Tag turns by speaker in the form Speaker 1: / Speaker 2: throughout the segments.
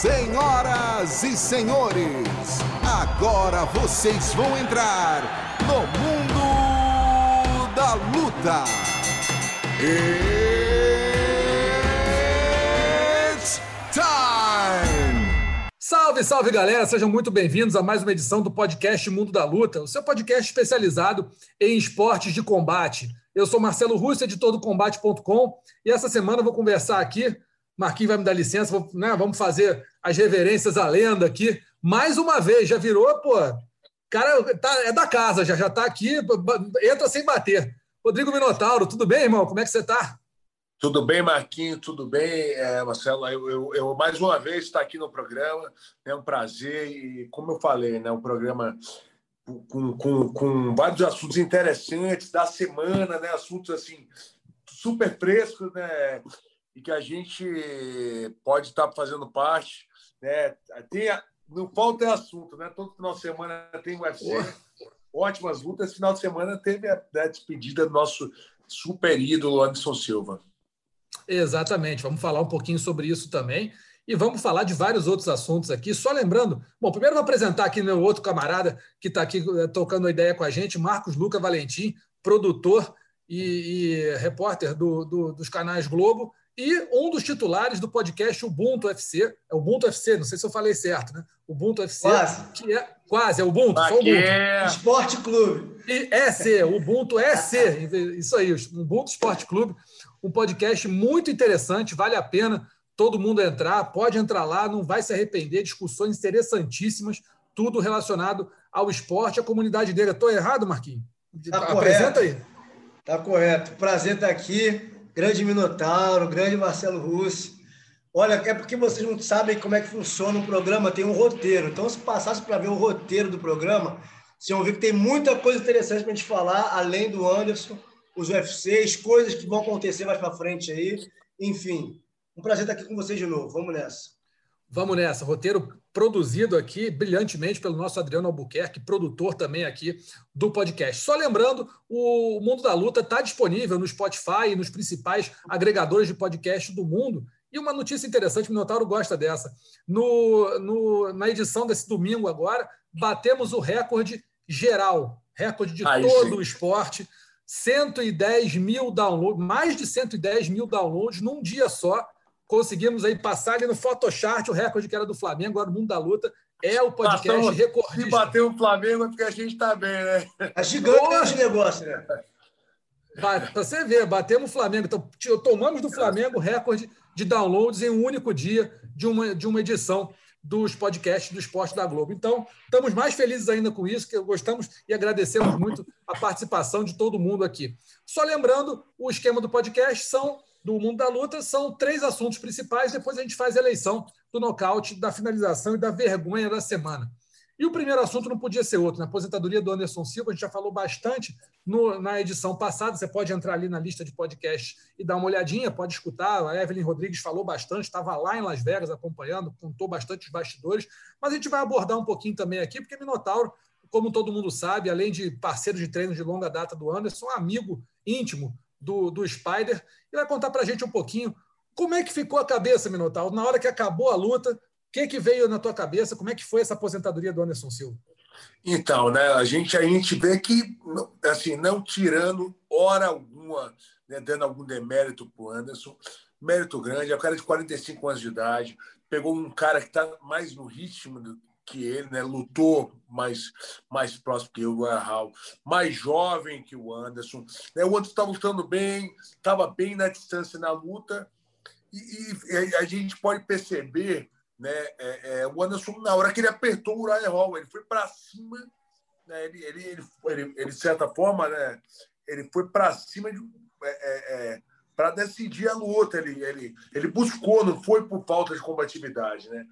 Speaker 1: Senhoras e senhores, agora vocês vão entrar no mundo da luta. It's time!
Speaker 2: Salve, salve galera, sejam muito bem-vindos a mais uma edição do podcast Mundo da Luta, o seu podcast especializado em esportes de combate. Eu sou Marcelo Russo, editor do Combate.com, e essa semana eu vou conversar aqui Marquinhos vai me dar licença, vou, né, vamos fazer as reverências à lenda aqui. Mais uma vez, já virou, pô, cara tá, é da casa, já já está aqui, entra sem bater. Rodrigo Minotauro, tudo bem, irmão? Como é que você está?
Speaker 3: Tudo bem, Marquinhos, tudo bem, é, Marcelo. Eu, eu, eu, mais uma vez estou aqui no programa, é um prazer e, como eu falei, né, um programa com, com, com vários assuntos interessantes da semana, né, assuntos assim super frescos, né, e que a gente pode estar fazendo parte. Né? Tem, não falta assunto, né? Todo final de semana tem UFC, ótimas lutas. Final de semana teve a, a despedida do nosso super ídolo Anderson Silva.
Speaker 2: Exatamente, vamos falar um pouquinho sobre isso também. E vamos falar de vários outros assuntos aqui. Só lembrando, bom, primeiro vou apresentar aqui meu outro camarada que está aqui eh, tocando a ideia com a gente, Marcos Luca Valentim, produtor e, e repórter do, do, dos canais Globo e um dos titulares do podcast Ubuntu FC, é Ubuntu FC, não sei se eu falei certo, né? Ubuntu FC,
Speaker 4: quase,
Speaker 2: que é quase, é Ubuntu,
Speaker 3: só Ubuntu. É...
Speaker 4: Esporte Clube.
Speaker 2: E EC, Ubuntu EC, isso aí, Ubuntu Esporte Clube, um podcast muito interessante, vale a pena todo mundo entrar, pode entrar lá, não vai se arrepender, discussões interessantíssimas, tudo relacionado ao esporte, à comunidade dele. Estou errado, Marquinhos?
Speaker 4: Tá Apresenta correto. aí. Tá correto. Prazer estar aqui grande Minotauro, grande Marcelo Russi. Olha, é porque vocês não sabem como é que funciona o programa, tem um roteiro. Então, se passasse para ver o roteiro do programa, vocês vão ver que tem muita coisa interessante para a gente falar, além do Anderson, os UFCs, coisas que vão acontecer mais para frente aí. Enfim, um prazer estar aqui com vocês de novo. Vamos nessa.
Speaker 2: Vamos nessa. Roteiro produzido aqui brilhantemente pelo nosso Adriano Albuquerque, produtor também aqui do podcast. Só lembrando, o Mundo da Luta está disponível no Spotify e nos principais agregadores de podcast do mundo. E uma notícia interessante, o Minotauro gosta dessa. No, no, na edição desse domingo agora, batemos o recorde geral, recorde de Aí, todo sim. o esporte. 110 mil downloads, mais de 110 mil downloads num dia só conseguimos aí passar ali no Photoshop o recorde que era do Flamengo, agora o Mundo da Luta. É o podcast Passamos, recordista.
Speaker 3: Se bater o Flamengo é porque a gente está bem, né?
Speaker 4: É gigante esse negócio, né?
Speaker 2: Para você ver, batemos o Flamengo. Então, tomamos do Flamengo recorde de downloads em um único dia de uma, de uma edição dos podcasts do Esporte da Globo. Então, estamos mais felizes ainda com isso, que gostamos e agradecemos muito a participação de todo mundo aqui. Só lembrando, o esquema do podcast são do mundo da luta são três assuntos principais. Depois a gente faz a eleição do nocaute, da finalização e da vergonha da semana. E o primeiro assunto não podia ser outro. Na aposentadoria do Anderson Silva, a gente já falou bastante no, na edição passada. Você pode entrar ali na lista de podcast e dar uma olhadinha, pode escutar. A Evelyn Rodrigues falou bastante, estava lá em Las Vegas acompanhando, contou bastante os bastidores. Mas a gente vai abordar um pouquinho também aqui, porque Minotauro, como todo mundo sabe, além de parceiro de treino de longa data do Anderson, amigo íntimo do, do Spider e vai contar para a gente um pouquinho como é que ficou a cabeça, Minotauro, na hora que acabou a luta, o que, que veio na tua cabeça, como é que foi essa aposentadoria do Anderson Silva?
Speaker 3: Então, né, a gente, a gente vê que, assim, não tirando hora alguma, né, dando algum demérito para o Anderson, mérito grande, é um cara de 45 anos de idade, pegou um cara que está mais no ritmo do, que ele, né? Lutou mais, mais próximo que o Hall, mais jovem que o Anderson. Né? O Anderson estava lutando bem, estava bem na distância na luta, e, e, a gente pode perceber né, é, é, o Anderson, na hora que ele apertou o Uriah Hall, ele foi para cima, né, ele, ele, ele, ele, ele, de certa forma, né, ele foi para cima de. É, é, é para decidir a luta. Ele, ele, ele buscou, não foi por falta de combatividade. Né?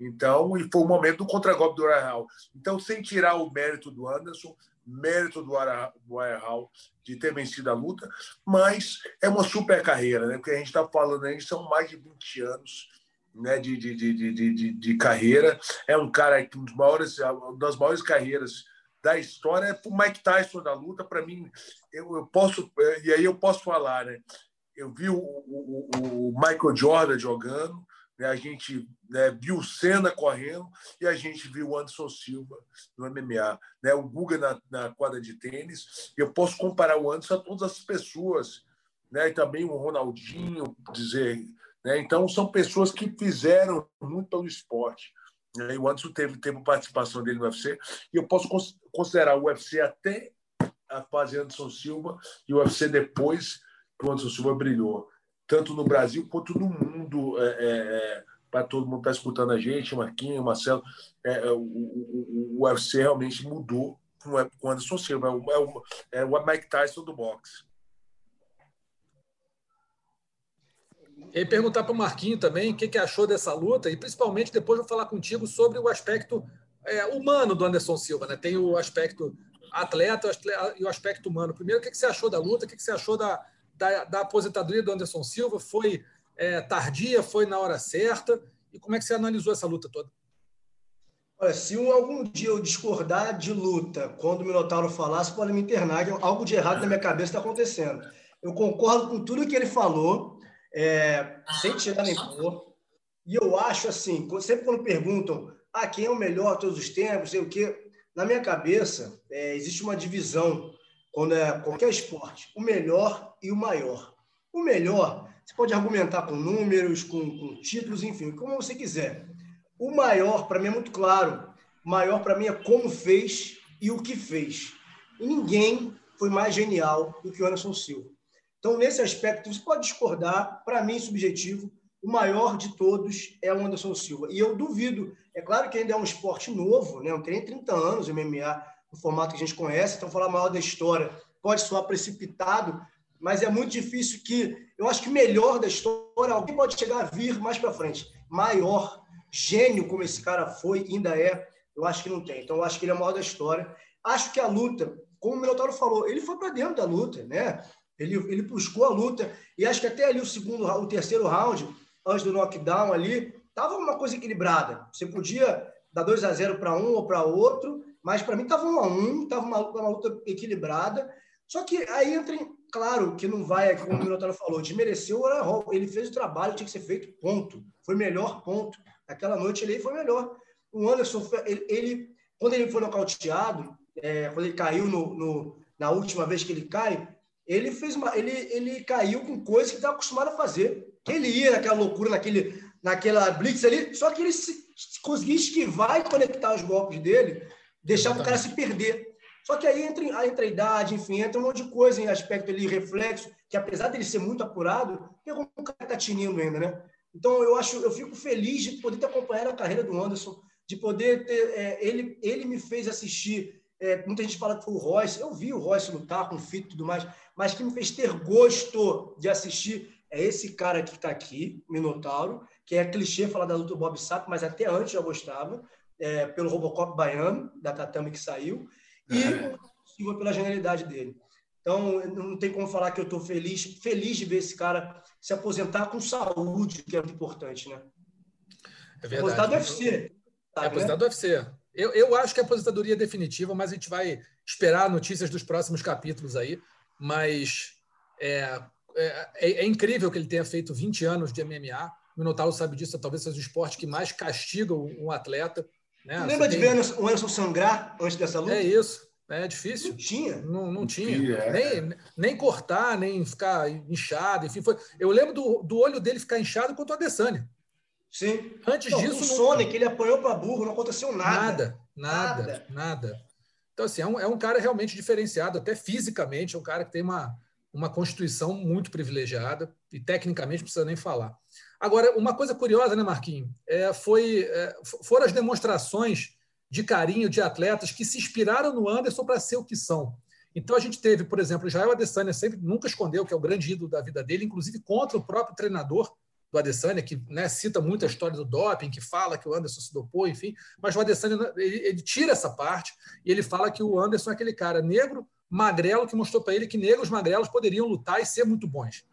Speaker 3: Então, e foi o momento do contragolpe do Arahal. Então, sem tirar o mérito do Anderson, mérito do Arahal de ter vencido a luta, mas é uma super carreira, né? porque a gente está falando aí, são mais de 20 anos. Né, de, de, de, de, de, carreira, é um cara que um dos maiores, uma das maiores carreiras da história é o Mike Tyson da luta. Para mim, eu, eu posso, e aí eu posso falar, né? Eu vi o, o, o, Michael Jordan jogando, né, a gente né, viu o Senna correndo e a gente viu o Anderson Silva no MMA, né, o Guga na, na quadra de tênis. Eu posso comparar o Anderson a todas as pessoas, né, e também o Ronaldinho, dizer. Né, então, são pessoas que fizeram muito pelo esporte. Né, e o Anderson teve, teve participação dele no UFC, e eu posso considerar o UFC até a fase Anderson Silva e o UFC depois o Anderson Silva brilhou tanto no Brasil quanto no mundo. É, é, é para todo mundo estar tá escutando a gente, Marquinhos, Marcelo, é, é, o, o, o, UFC realmente mudou com o Anderson Silva, é o, é o, Mike Tyson do boxe.
Speaker 2: E perguntar para o Marquinho também o que, que achou dessa luta, e principalmente depois vou falar contigo sobre o aspecto é, humano do Anderson Silva. Né? Tem o aspecto atleta e o aspecto humano. Primeiro, o que, que você achou da luta? O que, que você achou da, da, da aposentadoria do Anderson Silva foi é, tardia, foi na hora certa? E como é que você analisou essa luta toda?
Speaker 4: Olha, se algum dia eu discordar de luta quando o Minotauro falasse, pode me internar, que algo de errado na minha cabeça está acontecendo. Eu concordo com tudo que ele falou, é, sem tirar nem pôr. E eu acho assim, sempre quando perguntam ah, quem é o melhor todos os tempos, sei o quê, na minha cabeça é, existe uma divisão quando é qualquer esporte, o melhor e o maior. O melhor, você pode argumentar com números, com, com títulos, enfim, como você quiser. O maior, para mim, é muito claro. O maior, para mim, é como fez e o que fez. E ninguém foi mais genial do que o Anderson Silva. Então, nesse aspecto, você pode discordar, para mim, subjetivo, o maior de todos é o Anderson Silva. E eu duvido, é claro que ainda é um esporte novo, né? não tem nem 30 anos MMA, no formato que a gente conhece. Então, falar maior da história pode soar precipitado, mas é muito difícil que. Eu acho que melhor da história, alguém pode chegar a vir mais para frente. Maior, gênio como esse cara foi, ainda é, eu acho que não tem. Então, eu acho que ele é o maior da história. Acho que a luta, como o Minotauro falou, ele foi para dentro da luta, né? Ele, ele buscou a luta, e acho que até ali o segundo, o terceiro round, antes do knockdown ali, tava uma coisa equilibrada. Você podia dar 2 a 0 para um ou para outro, mas para mim estava um a um, estava uma, uma, luta equilibrada. Só que aí entra em, claro que não vai, como o Minotauro falou, desmereceu o Arahol. Ele fez o trabalho, tinha que ser feito, ponto. Foi melhor, ponto. Aquela noite ele foi melhor. O Anderson, ele, ele quando ele foi nocauteado, é, quando ele caiu no, no, na última vez que ele cai, ele fez uma, ele, ele caiu com coisas que estava acostumado a fazer. Ele ia naquela loucura, naquele, naquela blitz ali, só que ele se, se conseguia esquivar e conectar os golpes dele deixar o cara se perder. Só que aí entra, entra a idade, enfim, entra um monte de coisa em aspecto ali, reflexo, que apesar dele ser muito apurado, tem algum cara que tá tinindo ainda, né? Então eu acho, eu fico feliz de poder ter acompanhado a carreira do Anderson, de poder ter, é, ele, ele me fez assistir. É, muita gente fala que foi o Royce, eu vi o Royce lutar com o Fito e tudo mais, mas que me fez ter gosto de assistir é esse cara que está aqui, Minotauro, que é clichê falar da luta do Bob Sapp, mas até antes eu já gostava é, pelo Robocop baiano, da Tatame que saiu, e é. pela genialidade dele. Então, não tem como falar que eu estou feliz, feliz de ver esse cara se aposentar com saúde, que é muito importante, né?
Speaker 2: É verdade. Aposentado do UFC. Sabe, é aposentado né? do UFC. Eu, eu acho que a aposentadoria é definitiva, mas a gente vai esperar notícias dos próximos capítulos aí. Mas é, é, é, é incrível que ele tenha feito 20 anos de MMA. O Minotauro sabe disso, talvez seja o esporte que mais castiga um atleta.
Speaker 4: Né? Lembra de ver o Anderson sangrar antes dessa luta?
Speaker 2: É isso. É difícil.
Speaker 4: Não tinha.
Speaker 2: Não, não tinha. É. Nem, nem cortar, nem ficar inchado. Enfim, foi... Eu lembro do, do olho dele ficar inchado contra o Adesanya.
Speaker 4: Sim.
Speaker 2: Antes não, disso.
Speaker 4: O Sonic, ele apanhou para burro, não aconteceu
Speaker 2: nada. Nada, nada, nada. Então, assim, é um, é um cara realmente diferenciado, até fisicamente, é um cara que tem uma, uma constituição muito privilegiada e tecnicamente não precisa nem falar. Agora, uma coisa curiosa, né, Marquinhos? É, foi, é, foram as demonstrações de carinho de atletas que se inspiraram no Anderson para ser o que são. Então, a gente teve, por exemplo, Israel Adesanya sempre nunca escondeu que é o grande ídolo da vida dele, inclusive contra o próprio treinador do Adesanya, que né, cita muito a história do doping, que fala que o Anderson se dopou, enfim. Mas o Adesanya ele, ele tira essa parte e ele fala que o Anderson é aquele cara negro, magrelo, que mostrou para ele que negros magrelos poderiam lutar e ser muito bons.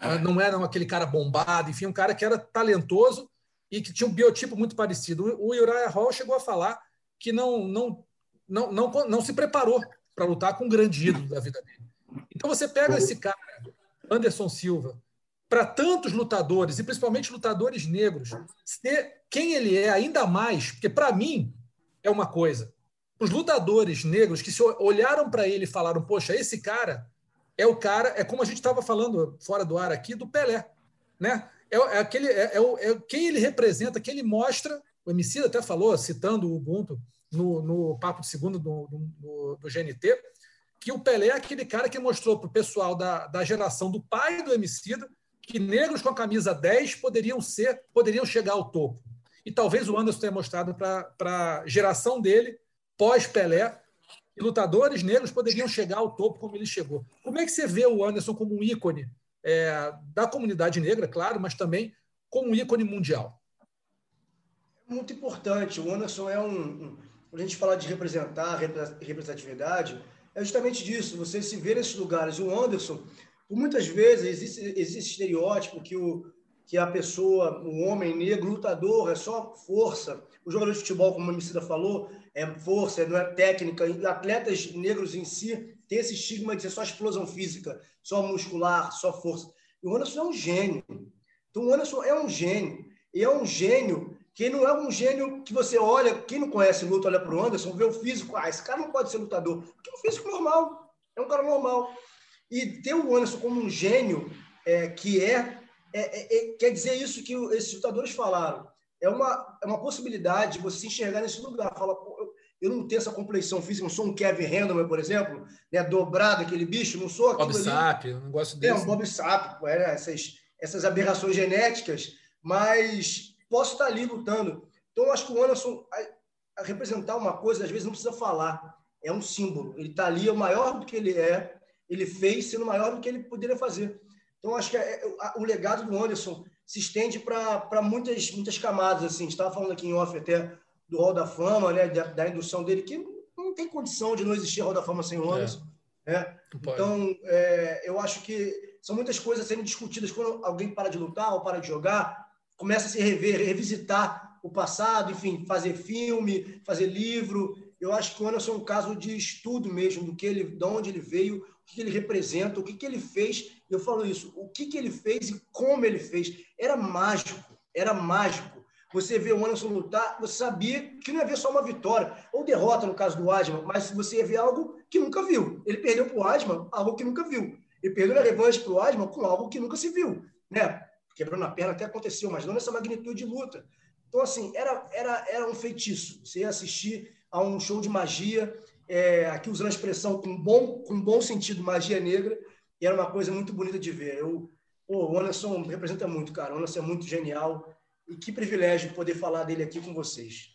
Speaker 2: Ah, não era aquele cara bombado, enfim, um cara que era talentoso e que tinha um biotipo muito parecido. O Uriah Hall chegou a falar que não, não, não, não, não se preparou para lutar com um grande ídolo da vida dele. Então você pega esse cara, Anderson Silva, para tantos lutadores, e principalmente lutadores negros, ser quem ele é ainda mais, porque para mim é uma coisa. Os lutadores negros que se olharam para ele e falaram: Poxa, esse cara é o cara, é como a gente estava falando fora do ar aqui, do Pelé. Né? É, é aquele, é, é, é, quem ele representa, quem ele mostra. O Emicida até falou, citando o Ubuntu no, no Papo de Segundo do, do, do GNT, que o Pelé é aquele cara que mostrou para o pessoal da, da geração do pai do Emicida que negros com a camisa 10 poderiam ser, poderiam chegar ao topo. E talvez o Anderson tenha mostrado para a geração dele, pós-Pelé, lutadores negros poderiam chegar ao topo como ele chegou. Como é que você vê o Anderson como um ícone é, da comunidade negra, claro, mas também como um ícone mundial?
Speaker 4: Muito importante. O Anderson é um. um a gente fala de representar, representatividade, é justamente disso. Você se vê nesses lugares. O Anderson, muitas vezes, existe, existe estereótipo que, o, que a pessoa, o homem negro, lutador, é só força. O jogador de futebol, como a Emicida falou, é força, não é técnica. E atletas negros em si têm esse estigma de ser só explosão física, só muscular, só força. E o Anderson é um gênio. Então, o Anderson é um gênio. E é um gênio que não é um gênio que você olha, quem não conhece luta, olha para o Anderson, vê o físico, ah, esse cara não pode ser lutador. Porque é um físico normal, é um cara normal. E ter o Anderson como um gênio, é, que é, é, é, quer dizer isso que esses lutadores falaram. É uma, é uma possibilidade de você se enxergar nesse lugar. Fala, eu, eu, não tenho essa complexão física, não sou um Kevin Randleman, por exemplo, né, dobrado aquele bicho, não sou aquilo
Speaker 2: Bob ali. Sapp, eu não gosto desse.
Speaker 4: É, um Bob Sapp, é, essas, essas aberrações genéticas, mas posso estar ali lutando. Então, eu acho que o Anderson, a, a representar uma coisa, às vezes não precisa falar, é um símbolo. Ele está ali, é o maior do que ele é, ele fez sendo maior do que ele poderia fazer. Então, acho que é, é, o legado do Anderson se estende para muitas, muitas camadas. Assim. A gente estava falando aqui em off até do Hall da Fama, né, da, da, indução dele, que não tem condição de não existir Hall da Fama sem o é. Anderson. É. Né? Então, é, eu acho que são muitas coisas sendo discutidas quando alguém para de lutar ou para de jogar, começa a se rever, revisitar o passado, enfim, fazer filme, fazer livro. Eu acho que o Anderson é um caso de estudo mesmo do que ele, de onde ele veio, que ele representa, o que, que ele fez. Eu falo isso, o que, que ele fez e como ele fez. Era mágico, era mágico. Você vê o Anderson lutar, você sabia que não ia ver só uma vitória, ou derrota no caso do Adman, mas você ia ver algo que nunca viu. Ele perdeu para o Adman, algo que nunca viu. Ele perdeu na revanche para o Adman com algo que nunca se viu. Né? Quebrando a perna até aconteceu, mas não nessa magnitude de luta. Então, assim, era, era, era um feitiço. Você ia assistir a um show de magia, é, aqui usando a expressão com bom, com bom sentido, magia negra, e era uma coisa muito bonita de ver. Eu, pô, o Anderson representa muito, cara. O Anderson é muito genial. E que privilégio poder falar dele aqui com vocês.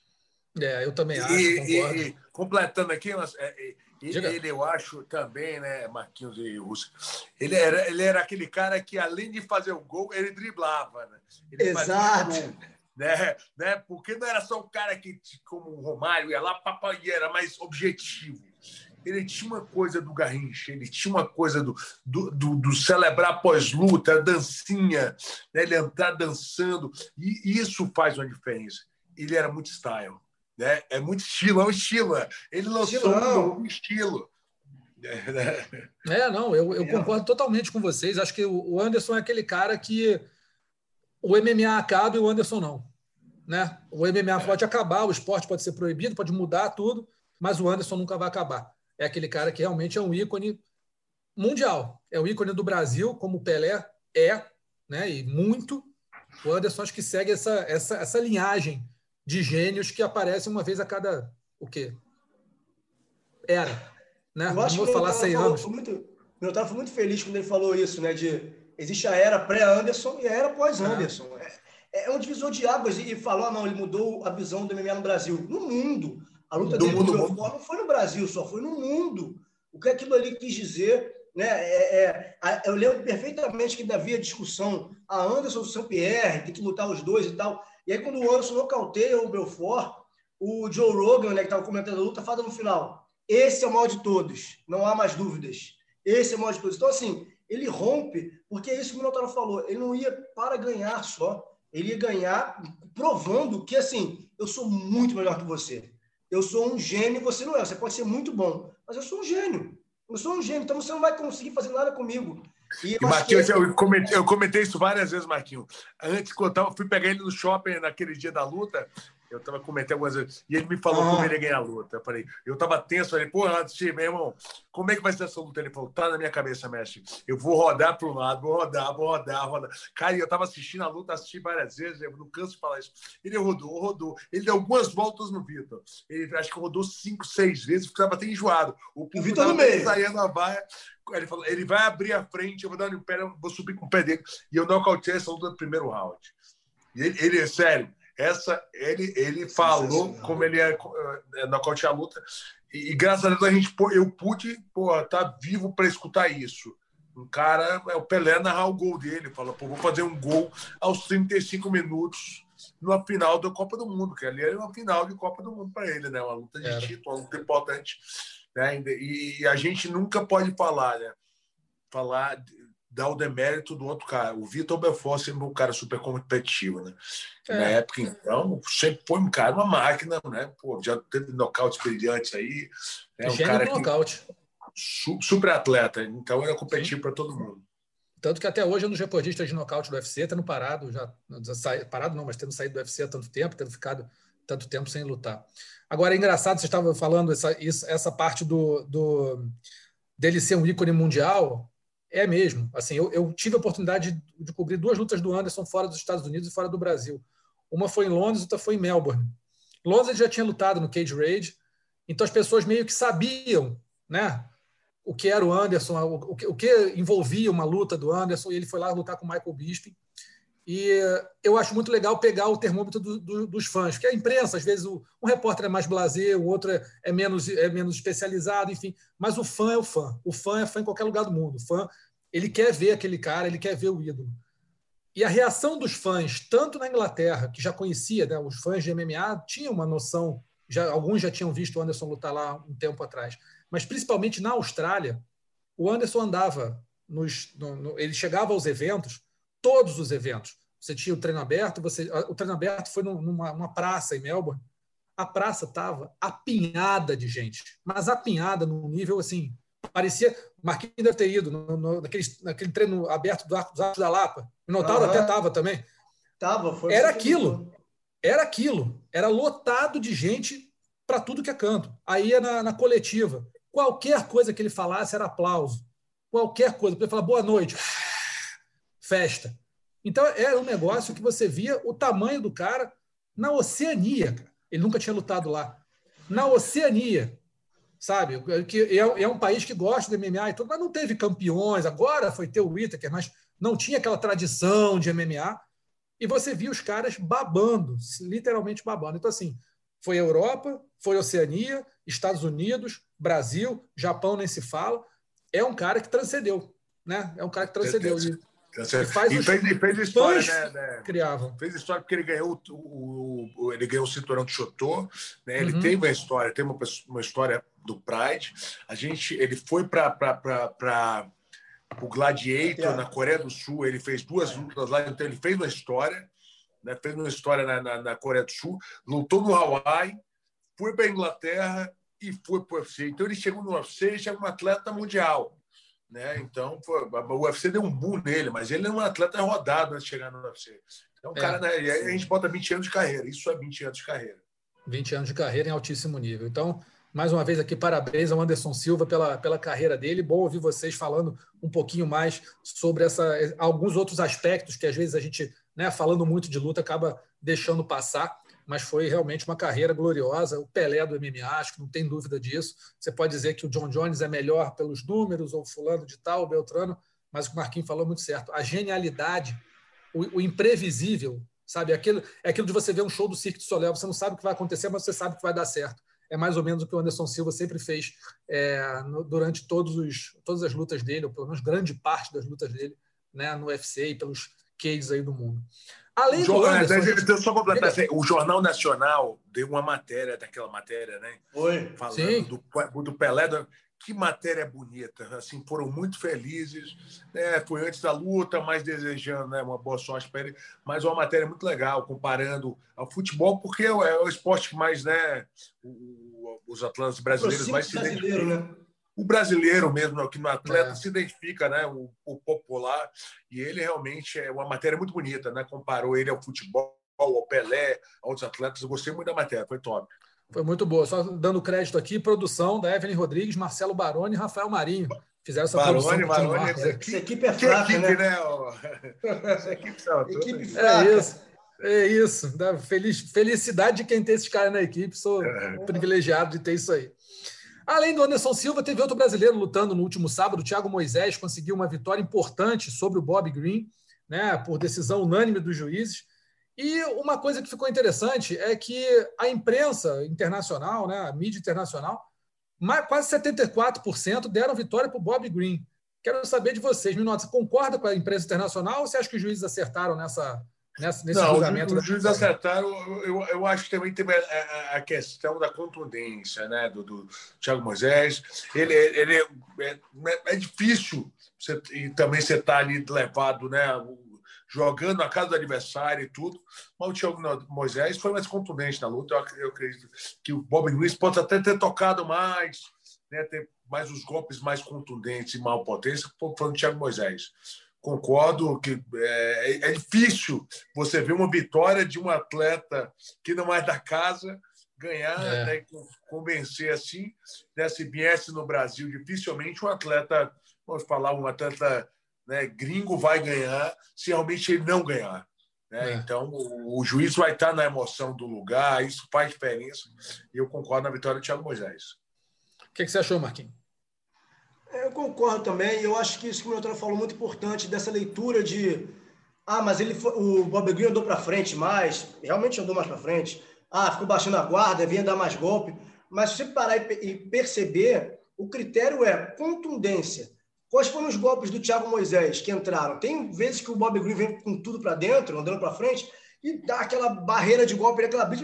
Speaker 2: É, eu também acho,
Speaker 3: e, e, e completando aqui, é, ele, eu acho também, né, Marquinhos e Russo, ele era, ele era aquele cara que, além de fazer o gol, ele driblava, né? Ele
Speaker 4: Exato.
Speaker 3: Né? né? Porque não era só um cara que, como o Romário, ia lá, papai, era mais objetivo. Ele tinha uma coisa do Garrincha, ele tinha uma coisa do, do, do, do celebrar pós-luta, a dancinha, né? ele entrar dançando, e isso faz uma diferença. Ele era muito style, né? é muito estilo, é um estilo. Ele lançou Estilão. um estilo.
Speaker 2: É, não, eu, eu concordo totalmente com vocês. Acho que o Anderson é aquele cara que o MMA acaba e o Anderson não. Né? O MMA pode acabar, o esporte pode ser proibido, pode mudar tudo, mas o Anderson nunca vai acabar. É aquele cara que realmente é um ícone mundial. É o ícone do Brasil, como o Pelé é, né? e muito. O Anderson acho que segue essa, essa, essa linhagem de gênios que aparecem uma vez a cada o quê? Era. Né?
Speaker 4: Eu acho Não vou falar 100 anos. Muito, meu estava muito feliz quando ele falou isso, né? De Existe a era pré-Anderson e a era pós-Anderson. É, é, um divisor de águas. E falou, ah, não, ele mudou a visão do MMA no Brasil. No mundo. A luta do dele mundo, mundo. não foi no Brasil, só foi no mundo. O que aquilo ali quis dizer. Né? É, é, eu lembro perfeitamente que havia discussão. A Anderson e o Saint-Pierre, tem que lutar os dois e tal. E aí, quando o Anderson nocauteia o Belfort, o Joe Rogan, né, que estava comentando a luta, fala no final: esse é o maior de todos, não há mais dúvidas. Esse é o maior de todos. Então, assim, ele rompe, porque é isso que o Minotauro falou, ele não ia para ganhar só, ele ia ganhar provando que, assim, eu sou muito melhor que você. Eu sou um gênio, você não é. Você pode ser muito bom, mas eu sou um gênio. Eu sou um gênio, então você não vai conseguir fazer nada comigo.
Speaker 3: E, e Marquinhos, eu, comentei, eu comentei isso várias vezes, Marquinhos. Antes, quando eu fui pegar ele no shopping naquele dia da luta, eu tava comentando algumas vezes. E ele me falou ah. como ele ia ganhar a luta. Eu falei, eu tava tenso. Falei, pô, antes, meu irmão, como é que vai ser essa luta? Ele falou, tá na minha cabeça, mestre. Eu vou rodar para um lado, vou rodar, vou rodar, rodar. Cara, eu tava assistindo a luta, assisti várias vezes, eu não canso de falar isso. Ele rodou, rodou. Ele deu algumas voltas no Vitor. Ele acho que rodou cinco, seis vezes, ficava até enjoado.
Speaker 4: O, o Vitor no meio.
Speaker 3: Saindo a baia. Ele falou, ele vai abrir a frente, eu vou dar um pé, vou subir com o pé dele. E eu nocauteei essa luta no primeiro round. E ele, ele sério, essa ele, ele falou como ele é, é nocautear a luta. E, e, graças a Deus a gente, eu pude pô, tá vivo para escutar isso. Um cara, é o Pelé narrar o gol dele, fala, pô, vou fazer um gol aos 35 minutos numa final da Copa do Mundo, que ali era uma final de Copa do Mundo para ele, né? Uma luta de título, uma luta importante. Né? E a gente nunca pode falar, né? Falar dar o demérito do outro cara. O Vitor Belfort sempre um cara super competitivo, né? É. Na época, então, sempre foi um cara, uma máquina, né? Pô, já teve nocaute brilhantes aí.
Speaker 2: Né? Um cara que, nocaute.
Speaker 3: Super atleta, então era competitivo para todo mundo.
Speaker 2: Tanto que até hoje é um dos recordistas de nocaute do UFC, tendo parado, já, parado não, mas tendo saído do UFC há tanto tempo, tendo ficado tanto tempo sem lutar. Agora, é engraçado, você estava falando essa, essa parte do, do, dele ser um ícone mundial, é mesmo. Assim, eu, eu tive a oportunidade de, cobrir duas lutas do Anderson fora dos Estados Unidos e fora do Brasil. Uma foi em Londres, outra foi em Melbourne. Londres ele já tinha lutado no Cage Rage, então as pessoas meio que sabiam, né? O que era o Anderson, o, que, o que envolvia uma luta do Anderson, e ele foi lá lutar com Michael Bisping. E eu acho muito legal pegar o termômetro do, do, dos fãs, porque a imprensa, às vezes, o, um repórter é mais blazer, o outro é, é, menos, é menos especializado, enfim. Mas o fã é o fã. O fã é fã em qualquer lugar do mundo. O fã ele quer ver aquele cara, ele quer ver o ídolo. E a reação dos fãs, tanto na Inglaterra, que já conhecia, né, os fãs de MMA tinham uma noção, já, alguns já tinham visto o Anderson lutar lá um tempo atrás, mas principalmente na Austrália, o Anderson andava, nos, no, no, ele chegava aos eventos, todos os eventos. Você tinha o treino aberto, você, o treino aberto foi numa praça em Melbourne, a praça estava apinhada de gente, mas apinhada num nível assim, parecia. Marquinhos deve ter ido no, no, naquele, naquele treino aberto do Arco dos Arcos da Lapa. Minotauro uhum. até estava também.
Speaker 4: Tava, foi
Speaker 2: Era aquilo. Era aquilo. Era lotado de gente para tudo que é canto. Aí ia na, na, coletiva. Qualquer coisa que ele falasse era aplauso. Qualquer coisa. Ele falar boa noite. Festa. Então era um negócio que você via o tamanho do cara na Oceania. Ele nunca tinha lutado lá. Na Oceania sabe? Que é, é, um país que gosta do MMA e tudo, mas não teve campeões. Agora foi ter o Whittaker, mas não tinha aquela tradição de MMA. E você via os caras babando, literalmente babando. Então, assim, foi Europa, foi Oceania, Estados Unidos, Brasil, Japão nem se fala. É um cara que transcendeu, né? É um cara que transcendeu. E
Speaker 3: faz e fez, os, fez história, né, né?
Speaker 2: Criavam.
Speaker 3: Fez história porque ele ganhou o, o, ele ganhou o cinturão de Chotô, né? Ele uhum. tem uma história, tem uma, uma história do Pride. A gente, ele foi para o Gladiator na Coreia do Sul. Ele fez duas lutas lá, então ele fez uma história, né? Fez uma história na, na, na Coreia do Sul, lutou no Hawaii, foi para a Inglaterra e foi para o UFC. Então ele chegou no UFC e chegou um atleta mundial. Né? Então, pô, o UFC deu um boom nele, mas ele é um atleta rodado antes de chegar no UFC. Então, é, cara, né, a gente bota 20 anos de carreira. Isso é 20 anos de carreira.
Speaker 2: 20 anos de carreira em altíssimo nível. Então, mais uma vez aqui, parabéns ao Anderson Silva pela, pela carreira dele. Bom ouvir vocês falando um pouquinho mais sobre essa, alguns outros aspectos que às vezes a gente, né, falando muito de luta, acaba deixando passar mas foi realmente uma carreira gloriosa. O Pelé do MMA, acho que não tem dúvida disso. Você pode dizer que o John Jones é melhor pelos números, ou fulano de tal, o Beltrano, mas o que o Marquinhos falou muito certo. A genialidade, o, o imprevisível, sabe? Aquilo, é aquilo de você ver um show do Cirque du Soleil, você não sabe o que vai acontecer, mas você sabe que vai dar certo. É mais ou menos o que o Anderson Silva sempre fez é, no, durante todos os, todas as lutas dele, ou pelo menos grande parte das lutas dele né, no UFC e pelos cages aí do mundo.
Speaker 3: Além o, do Anderson, gente... só completar, assim, o Jornal Nacional deu uma matéria daquela matéria, né?
Speaker 4: Oi.
Speaker 3: Falando do, do Pelé. Do... Que matéria bonita, assim, foram muito felizes. Né? Foi antes da luta, mais desejando né, uma boa sorte para ele, mas uma matéria muito legal, comparando ao futebol, porque é o esporte que mais, né, os atletas brasileiros mais se
Speaker 4: identificam. Né?
Speaker 3: O brasileiro mesmo, que no atleta é. se identifica, né? O, o, popular. E ele realmente é uma matéria muito bonita, né? Comparou ele ao futebol, ao Pelé, a outros atletas. Eu gostei muito da matéria, foi top.
Speaker 2: Foi muito boa. Só dando crédito aqui, produção da Evelyn Rodrigues, Marcelo Baroni e Rafael Marinho. Fizeram essa Baroni, produção.
Speaker 4: Baroni, essa, essa equipe é fraca, equipe, né?
Speaker 3: né? essa equipe, não,
Speaker 2: equipe fraca. É isso. É isso. Da feliz, felicidade de quem tem esses caras na equipe. Sou é. privilegiado de ter isso aí. Além do Anderson Silva, teve outro brasileiro lutando no último sábado. O Thiago Moisés conseguiu uma vitória importante sobre o Bob Green, né, por decisão unânime dos juízes. E uma coisa que ficou interessante é que a imprensa internacional, né, a mídia internacional, quase 74% deram vitória para o Bob Green. Quero saber de vocês, Minota, você concorda com a imprensa internacional ou você acha que os juízes acertaram nessa, nessa nesse
Speaker 3: Não,
Speaker 2: julgamento?
Speaker 3: Os juízes acertaram. Eu, eu acho que também tem a, a questão da contundência né, do, do Thiago Moisés. Ele, ele é, é, é difícil você, e também você está ali levado, né? jogando a casa do adversário e tudo. Mas o Thiago Moisés foi mais contundente na luta. Eu, acredito que o Bob Luiz pode até ter tocado mais, né, ter mais os golpes mais contundentes e mal potência, foi o Thiago Moisés. Concordo que é, é, difícil você ver uma vitória de um atleta que não é da casa ganhar é. né, convencer assim. Né, se viesse no Brasil, dificilmente um atleta, vamos falar, um atleta né, gringo vai ganhar se realmente ele não ganhar. Né? É. Então, o, o, juiz vai estar na emoção do lugar, isso faz diferença. E eu concordo na vitória do Thiago Moisés.
Speaker 2: O que, que você achou, Marquinhos?
Speaker 4: É, eu concordo também. Eu acho que isso que o Milton falou muito importante dessa leitura de ah, mas ele foi, o Bob Green andou para frente mais, realmente andou mais para frente. Ah, ficou baixando a guarda, vinha dar mais golpe. Mas se você parar e perceber, o critério é contundência. Quais foram os golpes do Thiago Moisés que entraram? Tem vezes que o Bob Green vem com tudo para dentro, andando para frente, e dá aquela barreira de golpe, aquela blitz,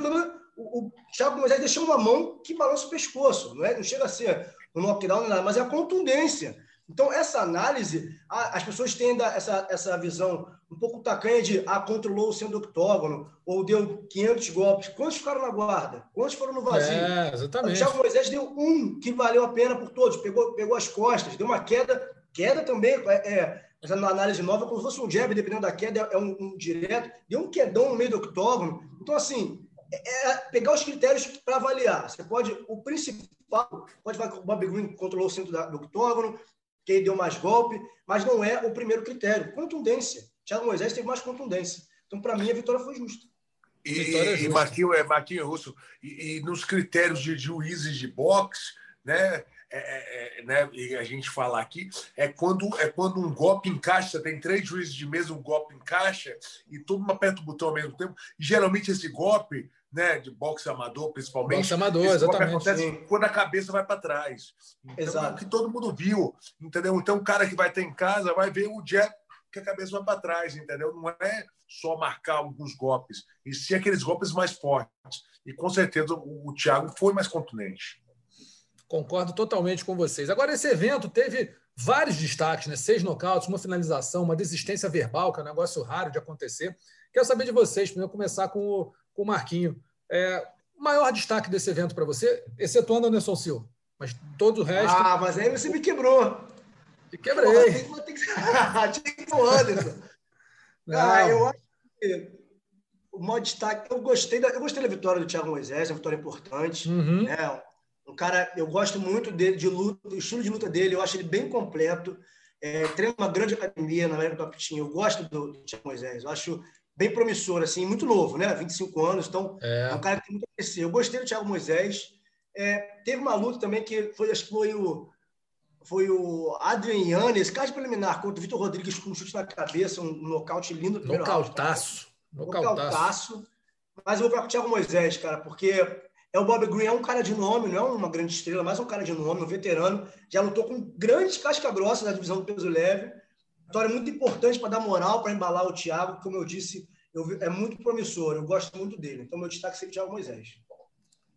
Speaker 4: o, o Thiago Moisés deixou uma mão que balança o pescoço. Não, é? não chega a ser um knockdown, nada, mas é a contundência. Então, essa análise, as pessoas têm essa, essa visão um pouco tacanha de ah, controlou o centro do octógono, ou deu 500 golpes. Quantos ficaram na guarda? Quantos foram no vazio?
Speaker 2: É, exatamente.
Speaker 4: O Thiago Moisés deu um que valeu a pena por todos, pegou, pegou as costas, deu uma queda Queda também, é, é, uma análise nova, como se fosse um jab, dependendo da queda, é um, um direto. Deu um quedão no meio do octógono. Então, assim, é, é pegar os critérios para avaliar. Você pode, o principal, pode falar que o Bob Green controlou o centro da, do octógono, que ele deu mais golpe, mas não é o primeiro critério. Contundência. Thiago Moisés teve mais contundência. Então, para mim, a vitória foi justa.
Speaker 3: E, e Marquinhos, é, Marquinhos Russo, e, e, nos critérios de juízes de boxe, né? É, é, é, né, e a gente falar aqui, é quando, é quando um golpe encaixa, tem três juízes de mesa, um golpe encaixa e todo mundo aperta o botão ao mesmo tempo. E, geralmente esse golpe, né, de boxe amador principalmente,
Speaker 2: boxe amador, exatamente.
Speaker 3: acontece sim. quando a cabeça vai para trás. Então, Exato. É o que todo mundo viu, entendeu? Então o cara que vai ter em casa vai ver o jab que a cabeça vai para trás, entendeu? Não é só marcar alguns golpes, e sim aqueles golpes mais fortes. E com certeza o, o Thiago foi mais contundente.
Speaker 2: Concordo totalmente com vocês. Agora, esse evento teve vários destaques, né? Seis nocautes, uma finalização, uma desistência verbal, que é um negócio raro de acontecer. Quero saber de vocês, primeiro começar com o, o Marquinho. É, o maior destaque desse evento para você, excetuando Anderson Silva, mas todo o resto.
Speaker 4: Ah, mas aí você me quebrou.
Speaker 2: Me quebrei.
Speaker 4: Tem que ser o Anderson. Ah, eu acho que o maior destaque, eu gostei da, eu gostei da vitória do Thiago Moisés, uma vitória importante.
Speaker 2: Uhum.
Speaker 4: Né? Um cara, eu gosto muito dele, de luta, do estilo de luta dele, eu acho ele bem completo. É, treina uma grande academia na América Top Team. Eu gosto do, do Thiago Moisés, eu acho bem promissor, assim, muito novo, né? 25 anos, então é, é um cara que tem muito a crescer. Eu gostei do Thiago Moisés. É, teve uma luta também que foi, acho que foi o, foi o Adrian Yannis, caso preliminar, contra o Vitor Rodrigues com um chute na cabeça, um, nocaute lindo.
Speaker 2: Nocautaço.
Speaker 4: Nocautaço. Nocautaço. Mas eu vou para o Thiago Moisés, cara, porque é o Bob Green, é um cara de nome, não é uma grande estrela, mas é um cara de nome, um veterano. Já lutou com grandes casca-grossa na divisão do peso leve. Vitória muito importante para dar moral, para embalar o Thiago, como eu disse, eu, é muito promissor, eu gosto muito dele. Então, meu destaque seria o Thiago Moisés.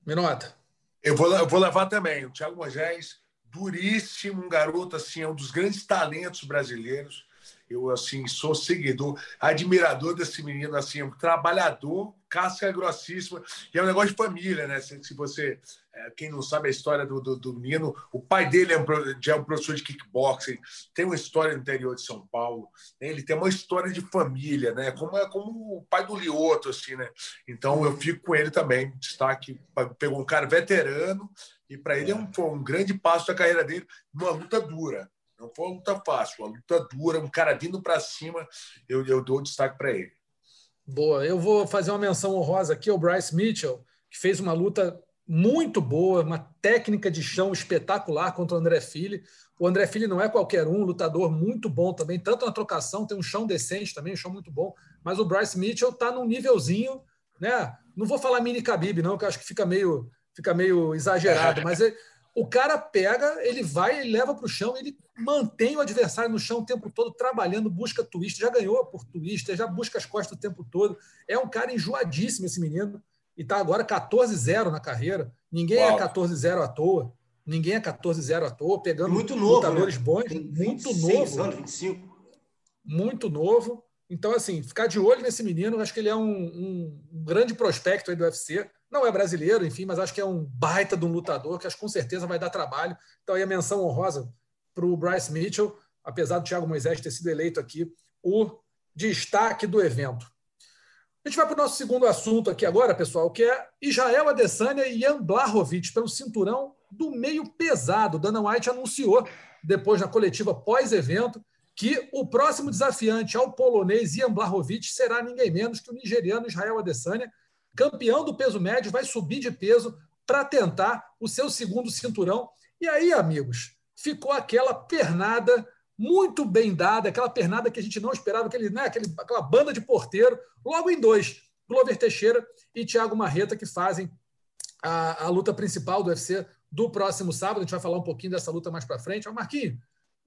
Speaker 2: Minota.
Speaker 3: Eu vou, eu vou levar também. O Thiago Moisés, duríssimo, um garoto, assim, é um dos grandes talentos brasileiros. eu assim sou seguidor, admirador desse menino, assim, um trabalhador, casca grossíssima, e é um negócio de família, né? Se, se você, é, quem não sabe a história do, do, do, menino, o pai dele é um, já é um professor de kickboxing, tem uma história no interior de São Paulo, né? ele tem uma história de família, né? Como é como o pai do Lioto, assim, né? Então eu fico com ele também, destaque, pegou um cara veterano, e para ele é um, foi um grande passo da carreira dele, numa luta dura. Não foi uma luta fácil, uma luta dura, um cara vindo para cima, eu, eu dou destaque para ele.
Speaker 2: Boa, eu vou fazer uma menção honrosa aqui ao Bryce Mitchell, que fez uma luta muito boa, uma técnica de chão espetacular contra o André Fili. O André Fili não é qualquer um, lutador muito bom também, tanto na trocação, tem um chão decente também, um chão muito bom, mas o Bryce Mitchell está num nívelzinho, né? Não vou falar mini Khabib, não, que eu acho que fica meio, fica meio exagerado, mas ele, o cara pega, ele vai, ele leva para o chão, ele mantém o adversário no chão o tempo todo, trabalhando, busca twist, já ganhou por twist, já busca as costas o tempo todo. É um cara enjoadíssimo esse menino, e está agora 14-0 na carreira. Ninguém é Uau. é 14-0 à toa. Ninguém é 14-0 à toa, pegando
Speaker 4: muito novo,
Speaker 2: lutadores
Speaker 4: né?
Speaker 2: bons. muito novo.
Speaker 4: Anos, 25.
Speaker 2: Muito novo. Então, assim, ficar de olho nesse menino, acho que ele é um, um, um grande prospecto aí do UFC não é brasileiro, enfim, mas acho que é um baita de um lutador que acho que com certeza vai dar trabalho. Então, aí a menção honrosa para o Bryce Mitchell, apesar do Thiago Moisés ter sido eleito aqui o destaque do evento. A gente vai para o nosso segundo assunto aqui agora, pessoal, que é Israel Adesanya e Jan Blachowicz pelo cinturão do meio pesado. Dana White anunciou, depois na coletiva pós-evento, que o próximo desafiante ao polonês Ian Blachowicz será ninguém menos que o nigeriano Israel Adesanya, campeão do peso médio, vai subir de peso para tentar o seu segundo cinturão. E aí, amigos, ficou aquela pernada muito bem dada, aquela pernada que a gente não esperava, aquele, né, aquele, aquela banda de porteiro, logo em dois, Glover Teixeira e Thiago Marreta, que fazem a, a luta principal do UFC do próximo sábado. A gente vai falar um pouquinho dessa luta mais para frente. Ó, Marquinhos,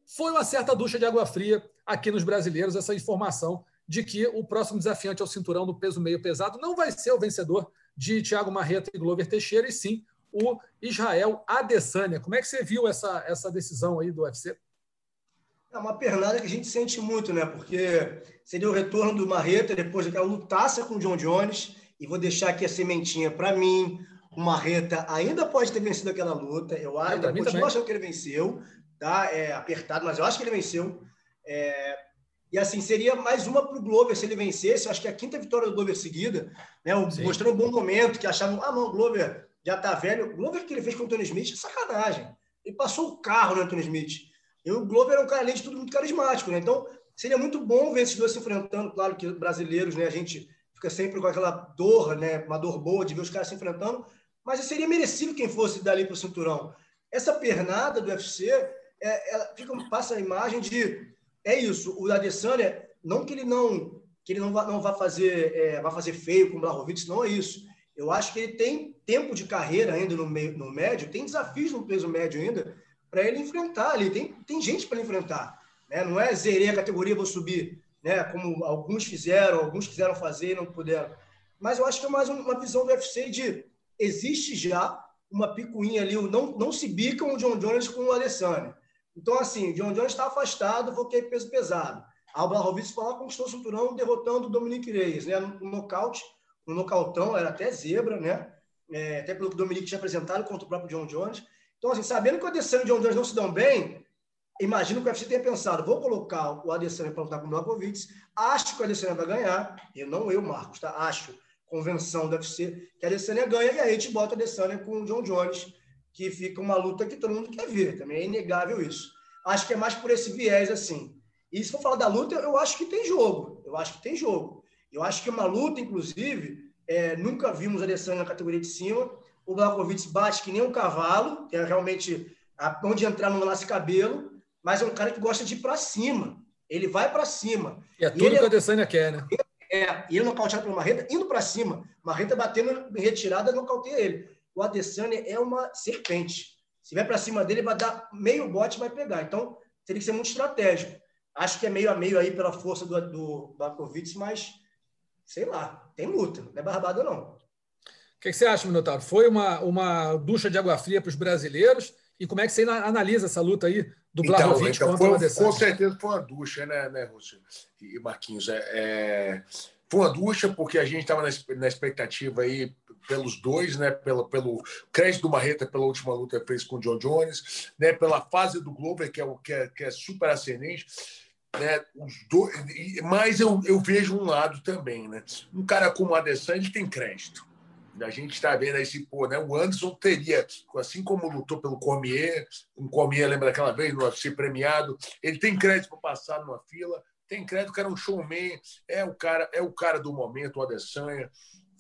Speaker 2: foi uma certa ducha de água fria aqui nos brasileiros essa informação de que o próximo desafiante ao cinturão do peso meio pesado não vai ser o vencedor de Thiago Marreta e Glover Teixeira, e sim o Israel Adesanya. Como é que você viu essa, essa decisão aí do UFC?
Speaker 4: É uma pernada que a gente sente muito, né? Porque seria o retorno do Marreta depois daquela lutaça com o John Jones. E vou deixar aqui a sementinha para mim. O Marreta ainda pode ter vencido aquela luta. Eu é, ainda continuo achando que ele venceu. Tá? É apertado, mas eu acho que ele venceu. É, e assim, seria mais uma para o Glover se ele vencesse. Acho que é a quinta vitória do Glover seguida, né? mostrando um bom momento, que achavam, ah, não, o Glover já tá velho. O Glover que ele fez com o Tony Smith é sacanagem. Ele passou o carro no Anthony Smith. E o Glover é um cara, além de tudo, muito carismático, né? Então, seria muito bom ver esses dois se enfrentando. Claro que brasileiros, né? A gente fica sempre com aquela dor, né? Uma dor boa de ver os caras se enfrentando. Mas seria merecido quem fosse dali para o cinturão. Essa pernada do UFC, é, ela fica, passa a imagem de é isso. O Adesanya, não que ele não que ele não vá, não vá fazer é, fazer feio com o Blachowicz, não é isso. Eu acho que ele tem tempo de carreira ainda no, meio, no médio, tem desafios no peso médio ainda para ele enfrentar ali. Tem, tem gente para enfrentar. Né? Não é zerei a categoria, vou subir, né? como alguns fizeram, alguns quiseram fazer e não puderam. Mas eu acho que é mais uma visão do UFC de existe já uma picuinha ali, não, não se bicam o John Jones com o Adesanya. Então, assim, John Jones está afastado, vou querer peso pesado. A Blachowicz foi lá, conquistou o cinturão, derrotando o Dominique Reyes, né? No nocaute, no nocautão, era até zebra, né? É, até pelo que o Dominique tinha apresentado contra o próprio John Jones. Então, assim, sabendo que o Adesanya e o John Jones não se dão bem, imagino que o UFC tenha pensado, vou colocar o Adesanya para lutar com o Blachowicz, acho que o Adesanya vai ganhar, e não eu, Marcos, tá? Acho, convenção do UFC, que a Adesanya ganha, e aí a gente bota a Adesanya com o John Jones, que fica uma luta que todo mundo quer ver, também é inegável isso. Acho que é mais por esse viés assim. E se for falar da luta, eu acho que tem jogo. Eu acho que tem jogo. Eu acho que uma luta, inclusive, é, nunca vimos a Alessandro na categoria de cima. O Blakovic bate que nem um cavalo, que é realmente a, onde entrar no nasce cabelo, mas é um cara que gosta de ir para cima. Ele vai para cima.
Speaker 2: E é tudo e que o Adesanya quer, né?
Speaker 4: É, e ele nocauteado pelo Marreta, indo para cima. Marreta batendo em retirada, nocauteia ele o Adesanya é uma serpente. Se vai para cima dele, vai dar meio bote vai pegar. Então, teria que ser muito estratégico. Acho que é meio a meio aí pela força do, do Bakovic, mas sei lá, tem luta. Não é barbada, não.
Speaker 2: O que, que, você acha, Minotauro? Foi uma, uma ducha de água fria para os brasileiros E como é que você analisa essa luta aí do Blahovic então, então, contra
Speaker 3: foi,
Speaker 2: o Adesanya?
Speaker 3: Com certeza foi uma ducha, né, né Rússio e Marquinhos? É, é, foi uma ducha porque a gente estava na, na, expectativa aí pelos dois, né, pelo, pelo crédito do Marreta pela última luta que fez com o John Jones, né, pela fase do Glover, que é, que é, que é super ascendente. Né, os dois, mas eu, eu vejo um lado também. Né? Um cara como o Adesanya ele tem crédito. A gente está vendo aí se, pô, né? O Anderson teria, assim como lutou pelo Cormier, o Cormier lembra daquela vez, no UFC premiado, ele tem crédito para passar numa fila, tem crédito, o cara é um showman, é o cara, é o cara do momento, o Adesanya,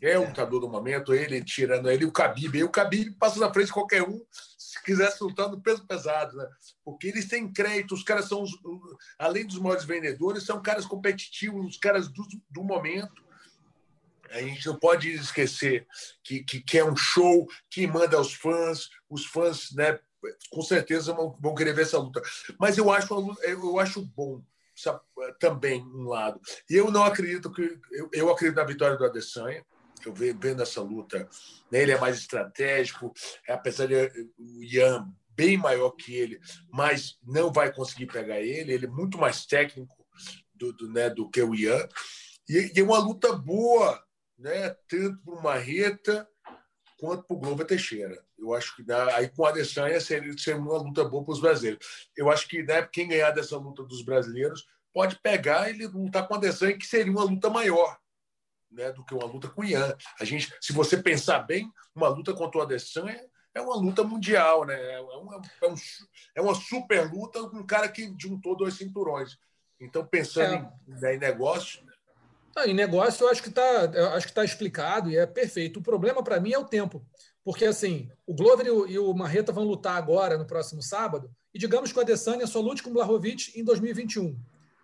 Speaker 3: é o lutador do momento, ele tirando ele, o Khabib, e o Khabib passa na frente de qualquer um, se quisesse lutando peso pesado, né? Porque eles têm crédito, os caras são, além dos maiores vendedores, são caras competitivos, os caras do, do momento, a gente não pode esquecer que, que, que, é um show que manda aos fãs, os fãs, né, com certeza vão, vão querer ver essa luta. Mas eu acho, eu acho bom sabe, também um lado. Eu não acredito que. Eu, eu acredito na vitória do Adesanya. Eu vendo essa luta, né, ele é mais estratégico, apesar de o Ian bem maior que ele, mas não vai conseguir pegar ele. Ele é muito mais técnico do, do, né, do que o Ian. E, e é uma luta boa né, tanto para o Marreta quanto para o Globo Teixeira. Eu acho que né, aí com a Adesanya seria, seria uma luta boa para os brasileiros. Eu acho que né, quem ganhar dessa luta dos brasileiros pode pegar e lutar com a Adesanya, que seria uma luta maior né, do que uma luta com o Ian. A gente, se você pensar bem, uma luta contra o Adesanya é uma luta mundial, né? É uma, é, um, é uma super luta com um cara que juntou dois cinturões. Então, pensando é. em, né, em negócio,
Speaker 2: ah, em negócio, eu acho que está tá explicado e é perfeito. O problema para mim é o tempo. Porque, assim, o Glover e o, e o Marreta vão lutar agora, no próximo sábado, e digamos que o Adesanya só lute com o Blahovic em 2021.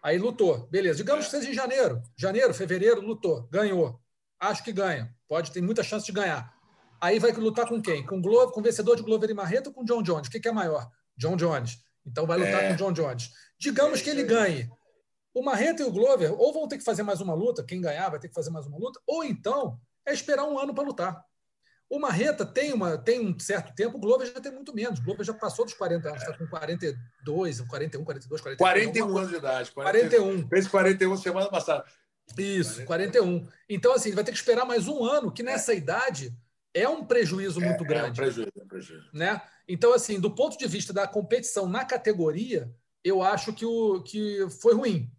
Speaker 2: Aí lutou, beleza. Digamos que seja em janeiro. Janeiro, fevereiro, lutou, ganhou. Acho que ganha. Pode ter muita chance de ganhar. Aí vai lutar com quem? Com, Glover, com o vencedor de Glover e Marreta ou com John Jones? O que, que é maior? John Jones. Então vai lutar é. com John Jones. Digamos que ele ganhe o Marreta e o Glover ou vão ter que fazer mais uma luta, quem ganhar vai ter que fazer mais uma luta, ou então é esperar um ano para lutar. O Marreta tem, uma, tem um certo tempo, o Glover já tem muito menos. O Glover já passou dos 40 anos, está com 42, 41, 42, 41.
Speaker 3: 41 anos de idade.
Speaker 2: 41.
Speaker 3: Fez 41 semana passada.
Speaker 2: Isso, 41. Então, assim, vai ter que esperar mais um ano, que nessa é. idade é um prejuízo é, muito grande.
Speaker 3: É um prejuízo, é um prejuízo.
Speaker 2: Né? Então, assim, do ponto de vista da competição na categoria, eu acho que, o, que foi ruim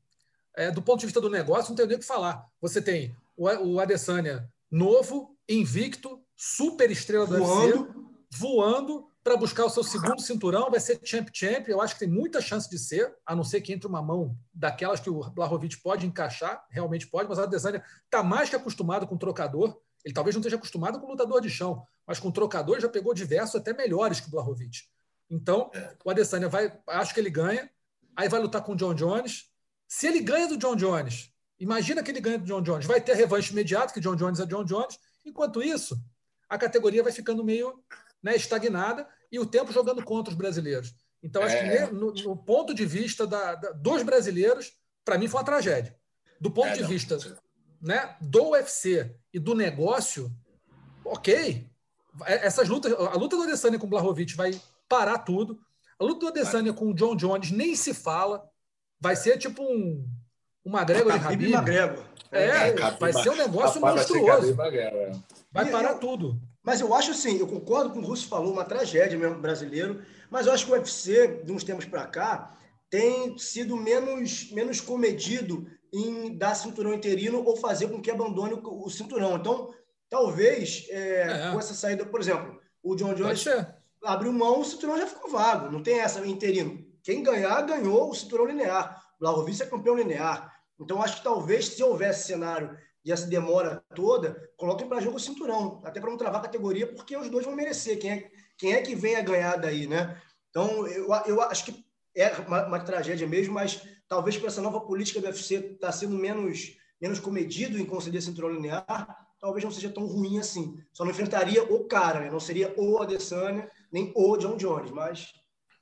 Speaker 2: é, do ponto de vista do negócio, não tem nem o que falar. Você tem o, o Adesanya novo, invicto, super estrela do voando. UFC, voando para buscar o seu segundo cinturão, vai ser champ champ. Eu acho que tem muita chance de ser, a não ser que entre uma mão daquelas que o Blahovic pode encaixar, realmente pode, mas o Adesanya está mais que acostumado com trocador. Ele talvez não esteja acostumado com lutador de chão, mas com trocador já pegou diversos até melhores que o Blahovic. Então, é. o Adesanya vai, acho que ele ganha, aí vai lutar com o John Jones, se ele ganha do John Jones, imagina que ele ganha do John Jones, vai ter revanche imediato, que John Jones é John Jones. Enquanto isso, a categoria vai ficando meio né, estagnada e o tempo jogando contra os brasileiros. Então, acho é. que no, no, ponto de vista da, da, dos brasileiros, para mim foi uma tragédia. Do ponto é, de não. vista né, do UFC e do negócio, ok. É, essas lutas, a luta do Adesanya com o Blahovic vai parar tudo. A luta do Adesanya com o John Jones nem se fala. Vai ser tipo um, um McGregor de Habib. É, é vai ser um negócio monstruoso. Vai, parar eu, tudo.
Speaker 4: Mas eu acho assim, eu concordo com o Russo falou, uma tragédia mesmo brasileiro, mas eu acho que o UFC, de uns tempos para cá, tem sido menos, menos comedido em dar cinturão interino ou fazer com que abandone o, o cinturão. Então, talvez, é, é. com essa saída, por exemplo, o John Jones abriu mão, o cinturão já ficou vago, não tem essa interino. Quem ganhar, ganhou o cinturão linear. O Blahovic é campeão linear. Então, acho que talvez, se houvesse cenário e essa demora toda, coloquem para jogo o cinturão, até para não travar a categoria, porque os dois vão merecer. Quem é, quem é que vem a ganhar daí, né? Então, eu, eu acho que é uma, uma tragédia mesmo, mas talvez por essa nova política do UFC estar tá sendo menos, menos comedido em conceder cinturão linear, talvez não seja tão ruim assim. Só não enfrentaria o cara, né? não seria o Adesanya, nem o John Jones, mas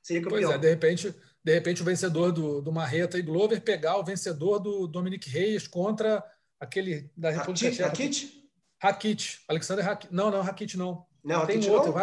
Speaker 4: seria campeão.
Speaker 2: Pois é, de repente, de repente o vencedor do, do Marreta e Glover pegar o vencedor do Dominic Reis contra aquele da República Tcheca.
Speaker 4: Rakit?
Speaker 2: Rakit. Alexander Rakit. Não, não, Rakit não. Não, tem outro.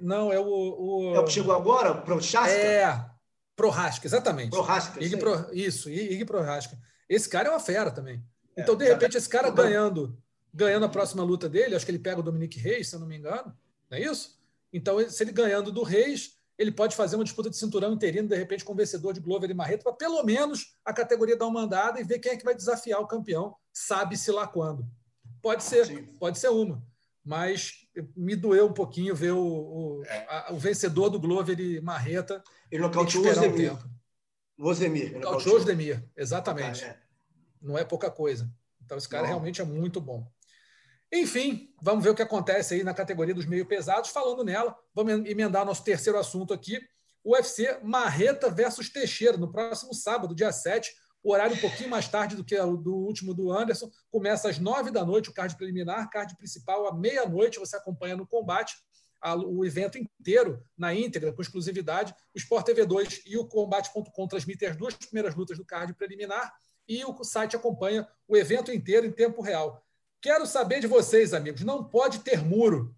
Speaker 2: Não, é o, o.
Speaker 4: É o que chegou agora? Pro Chasca?
Speaker 2: É. Prohasca, exatamente.
Speaker 4: Prohasca,
Speaker 2: Ig Pro, Isso, Ig Prohasca. Esse cara é uma fera também. É, então, de repente, esse cara ganhando, ganhando a próxima luta dele, acho que ele pega o Dominique Reis, se eu não me engano, não é isso? Então, se ele ganhando do Reis, ele pode fazer uma disputa de cinturão interino, de repente, com o vencedor de Glover e Marreta, para pelo menos a categoria dar uma andada e ver quem é que vai desafiar o campeão, sabe-se lá quando. Pode ser, Sim. pode ser uma. Mas me doeu um pouquinho ver o, o, é. a, o vencedor do Glover e Marreta.
Speaker 4: Ele nocauteou o Zemir. O Zemir.
Speaker 2: Nocauteou o Zemir, exatamente. Ah, é. Não é pouca coisa. Então, esse cara Não. realmente é muito bom. Enfim, vamos ver o que acontece aí na categoria dos meio pesados. Falando nela, vamos emendar nosso terceiro assunto aqui. UFC Marreta versus Teixeira, no próximo sábado, dia 7. O horário um pouquinho mais tarde do que o do último do Anderson. Começa às nove da noite o card preliminar, card principal à meia-noite. Você acompanha no combate a, o evento inteiro na íntegra, com exclusividade. O Sport TV 2 e o Combate.com transmitem as duas primeiras lutas do card preliminar e o site acompanha o evento inteiro em tempo real. Quero saber de vocês, amigos. Não pode ter muro.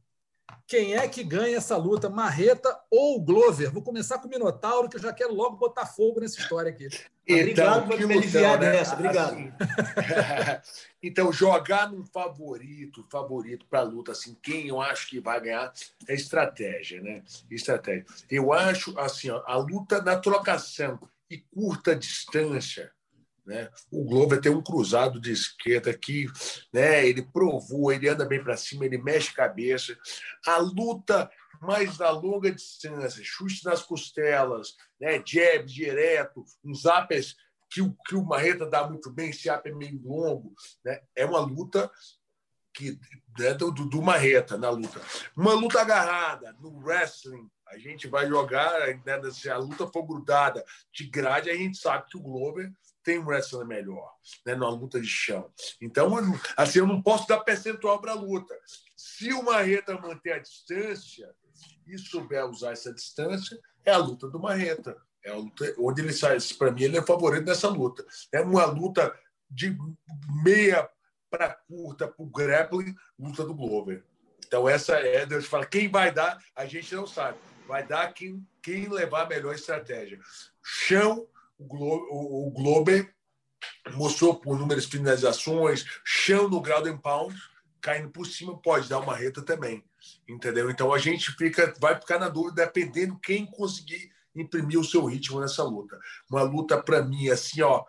Speaker 2: Quem é que ganha essa luta, Marreta ou Glover? Vou começar com o Minotauro, que eu já quero logo botar fogo nessa história aqui.
Speaker 4: Então, Obrigado por me aliviar né? dessa. Obrigado. Assim,
Speaker 3: então, jogar num favorito, favorito para a luta, assim, quem eu acho que vai ganhar é estratégia, né? Estratégia. Eu acho, assim, ó, a luta na trocação e curta distância, né? O Glover tem um cruzado de esquerda que né, ele provou, ele anda bem para cima, ele mexe cabeça. A luta mais na longa distância, chute nas costelas, né, jab direto, uns uppers que o, que o Marreta dá muito bem, esse up é meio longo. Né? É uma luta que né, do, do Marreta na luta. Uma luta agarrada no wrestling, a gente vai jogar, né, se a luta for grudada de grade, a gente sabe que o Glover tem um wrestler melhor, né, numa luta de chão. Então, assim, eu não posso dar percentual para a luta. Se o Marreta manter a distância e souber usar essa distância, é a luta do Marreta. É a luta onde ele sai. Para mim, ele é favorito nessa luta. É uma luta de meia para curta para o grappling, luta do Glover. Então, essa é. Deus fala, quem vai dar, a gente não sabe. Vai dar quem, quem levar a melhor estratégia. Chão o, Glo o, o Glober mostrou por números de finalizações, chão no ground and pound, caindo por cima, pode dar uma reta também. Entendeu? Então a gente fica, vai ficar na dúvida dependendo quem conseguir imprimir o seu ritmo nessa luta. Uma luta, para mim, assim, ó,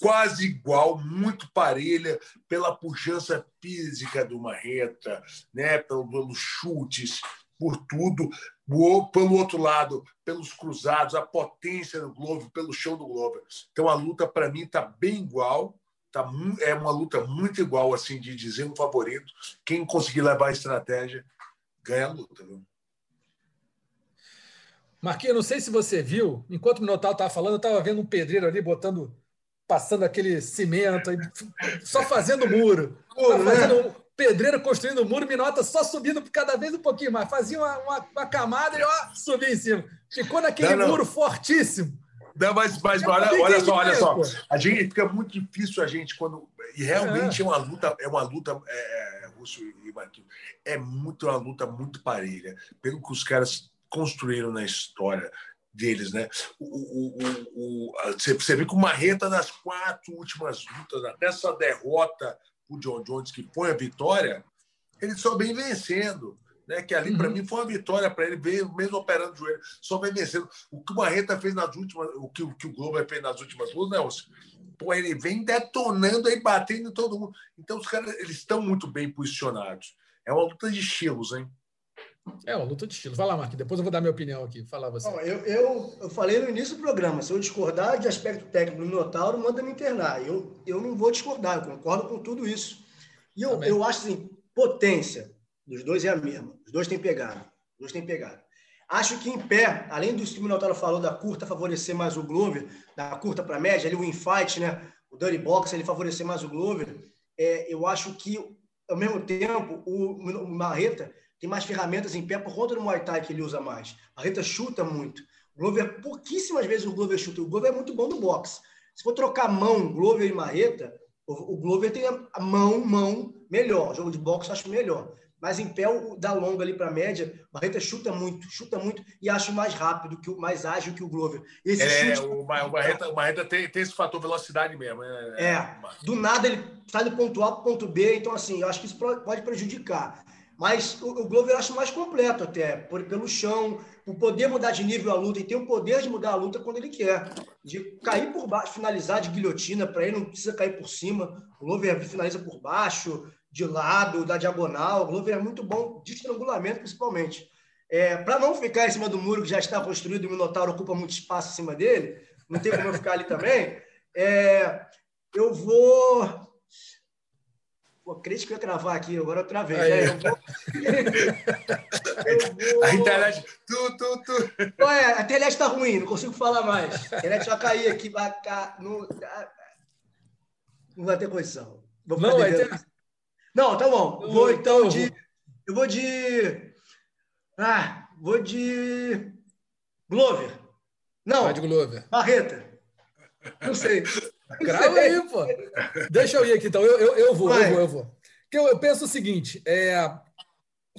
Speaker 3: quase igual, muito parelha pela pujança física do Marreta, né, pelos chutes, por tudo, pelo outro lado, pelos cruzados, a potência do Globo, pelo chão do Globo. Então a luta para mim está bem igual, tá é uma luta muito igual assim de dizer um favorito. Quem conseguir levar a estratégia ganha a luta. Viu?
Speaker 2: Marquinhos, não sei se você viu, enquanto o Minotauro estava falando, eu estava vendo um pedreiro ali botando, passando aquele cimento, só fazendo muro. Muro, né? fazendo pedreiro construindo o muro, Minota só subindo cada vez um pouquinho mais. Fazia uma, uma, uma camada e ó, subia em cima. Ficou naquele não, não. muro fortíssimo.
Speaker 3: Não, mas, mas olha, olha só, olha só. A gente fica muito difícil a gente quando. E realmente é, é uma luta, é uma luta, é, é, Russo e Marquinhos, é muito uma luta muito parelha, pelo que os caras construíram na história deles, né? O, o, o, o, você vê que o Marreta nas quatro últimas lutas, até essa derrota o John Jones, que foi a vitória, ele só vem vencendo. Né, que ali, uhum. para mim, foi uma vitória para ele, veio, mesmo operando o joelho, só vem vencendo. O que o Marreta fez nas últimas, o que, o que o Globo fez nas últimas lutas, Nelson, pô, ele vem detonando aí, batendo em todo mundo. Então, os caras eles estão muito bem posicionados. É uma luta de estilos, hein?
Speaker 2: É uma luta de estilos. Vai lá, Marquinhos, depois eu vou dar minha opinião aqui. Fala você.
Speaker 4: eu, eu, eu falei no início do programa, se eu discordar de aspecto técnico do Minotauro, manda me internar. Eu, eu não vou discordar, eu concordo com tudo isso. E eu, eu acho assim, potência dos dois é a mesma. Os dois têm pegado. Os dois têm pegado. Acho que em pé, além do que o Minotauro falou da curta favorecer mais o Glover, da curta para média, ali o infight, né? O dirty box, ele favorecer mais o Glover. É, eu acho que, ao mesmo tempo, o, o Marreta tem mais ferramentas em pé por conta do Muay Thai que ele usa mais. A Reta chuta muito. O Glover, pouquíssimas vezes o Glover chuta. O Glover é muito bom no boxe. Se for trocar mão, Glover e Marreta, o, o Glover tem a mão, mão melhor. O jogo de boxe eu acho melhor. mas em pé, o da longa ali para média, Barreta chuta muito, chuta muito e acho mais rápido, que o, mais ágil que o Glover.
Speaker 3: Esse é, chute... o, Barreta, o Barreta tem, tem esse fator velocidade mesmo.
Speaker 4: É, é do nada ele sai do ponto A para o ponto B, então assim, eu acho que isso pode prejudicar. Mas o, o Glover eu acho mais completo até, por, pelo chão, por poder mudar de nível a luta, e tem o poder de mudar a luta quando ele quer. De cair por baixo, finalizar de guilhotina para ele, não precisa cair por cima. O Glover finaliza por baixo, de lado, da diagonal. O Glover é muito bom de estrangulamento, principalmente. É, para não ficar em cima do muro que já está construído o Minotauro ocupa muito espaço em cima dele, não tem como eu ficar ali também, é, eu vou Pô, crente que eu ia gravar aqui, agora outra vez. Né? Eu vou...
Speaker 3: eu vou... A internet. Tu, tu, tu.
Speaker 4: Ué, a internet está ruim, não consigo falar mais. A internet vai cair aqui, vai cá. Não, não vai ter condição.
Speaker 2: Vou não, vai ter...
Speaker 4: não, tá bom. Eu, vou então de. Eu vou de. Ah, vou de. Glover. Não.
Speaker 2: Vai de Glover.
Speaker 4: Barreta. Não sei.
Speaker 2: Grava aí, pô. Deixa eu ir aqui, então. Eu, eu, eu vou, eu vou, eu vou. Porque eu, eu penso o seguinte: é,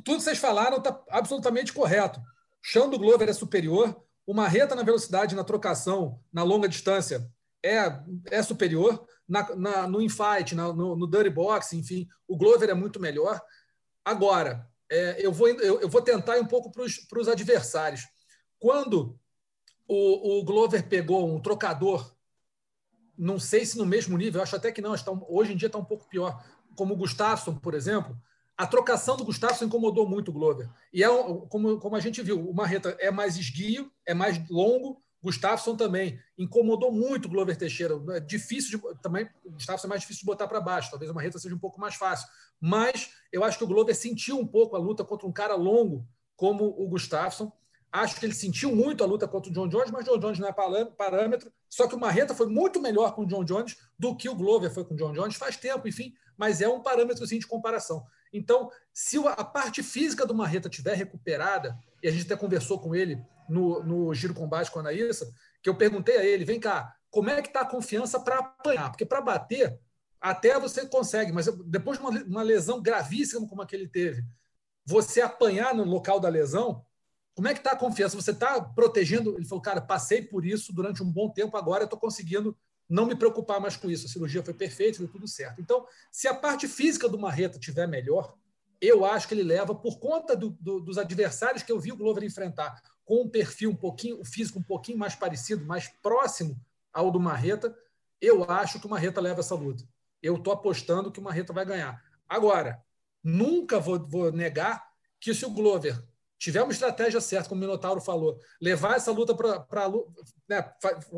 Speaker 2: tudo que vocês falaram está absolutamente correto. O chão do Glover é superior, o Marreta na velocidade, na trocação, na longa distância, é, é superior. Na, na, no infight, na, no, no dirty box, enfim, o Glover é muito melhor. Agora, é, eu, vou, eu, eu, vou tentar ir um pouco para os adversários. Quando o, o Glover pegou um trocador não sei se no mesmo nível, acho até que não, está, hoje em dia está um pouco pior. Como o Gustafsson, por exemplo, a trocação do Gustafsson incomodou muito o Glover. E é como, como a gente viu, o Marreta é mais esguio, é mais longo, Gustafsson também incomodou muito o Glover Teixeira. É difícil de, também, o Gustafsson é mais difícil de botar para baixo. Talvez o Marreta seja um pouco mais fácil. Mas eu acho que o Glover sentiu um pouco a luta contra um cara longo como o Gustafsson Acho que ele sentiu muito a luta contra o John Jones, mas o John Jones não é parâmetro. Só que o Marreta foi muito melhor com o John Jones do que o Glover foi com o John Jones. Faz tempo, enfim, mas é um parâmetro assim, de comparação. Então, se a parte física do Marreta tiver recuperada, e a gente até conversou com ele no, no Giro Combate com a Anaísa, que eu perguntei a ele, vem cá, como é que está a confiança para apanhar? Porque para bater, até você consegue, mas depois de uma, uma lesão gravíssima como a que ele teve, você apanhar no local da lesão, como é que está a confiança? Você está protegendo? Ele falou, cara, passei por isso durante um bom tempo, agora estou conseguindo não me preocupar mais com isso. A cirurgia foi perfeita, deu tudo certo. Então, se a parte física do Marreta tiver melhor, eu acho que ele leva, por conta do, do, dos adversários que eu vi o Glover enfrentar, com um perfil um pouquinho, o físico um pouquinho mais parecido, mais próximo ao do Marreta, eu acho que o Marreta leva essa luta. Eu estou apostando que o Marreta vai ganhar. Agora, nunca vou, vou negar que se o Glover tiver uma estratégia certa, como o Minotauro falou, levar essa luta para. Né,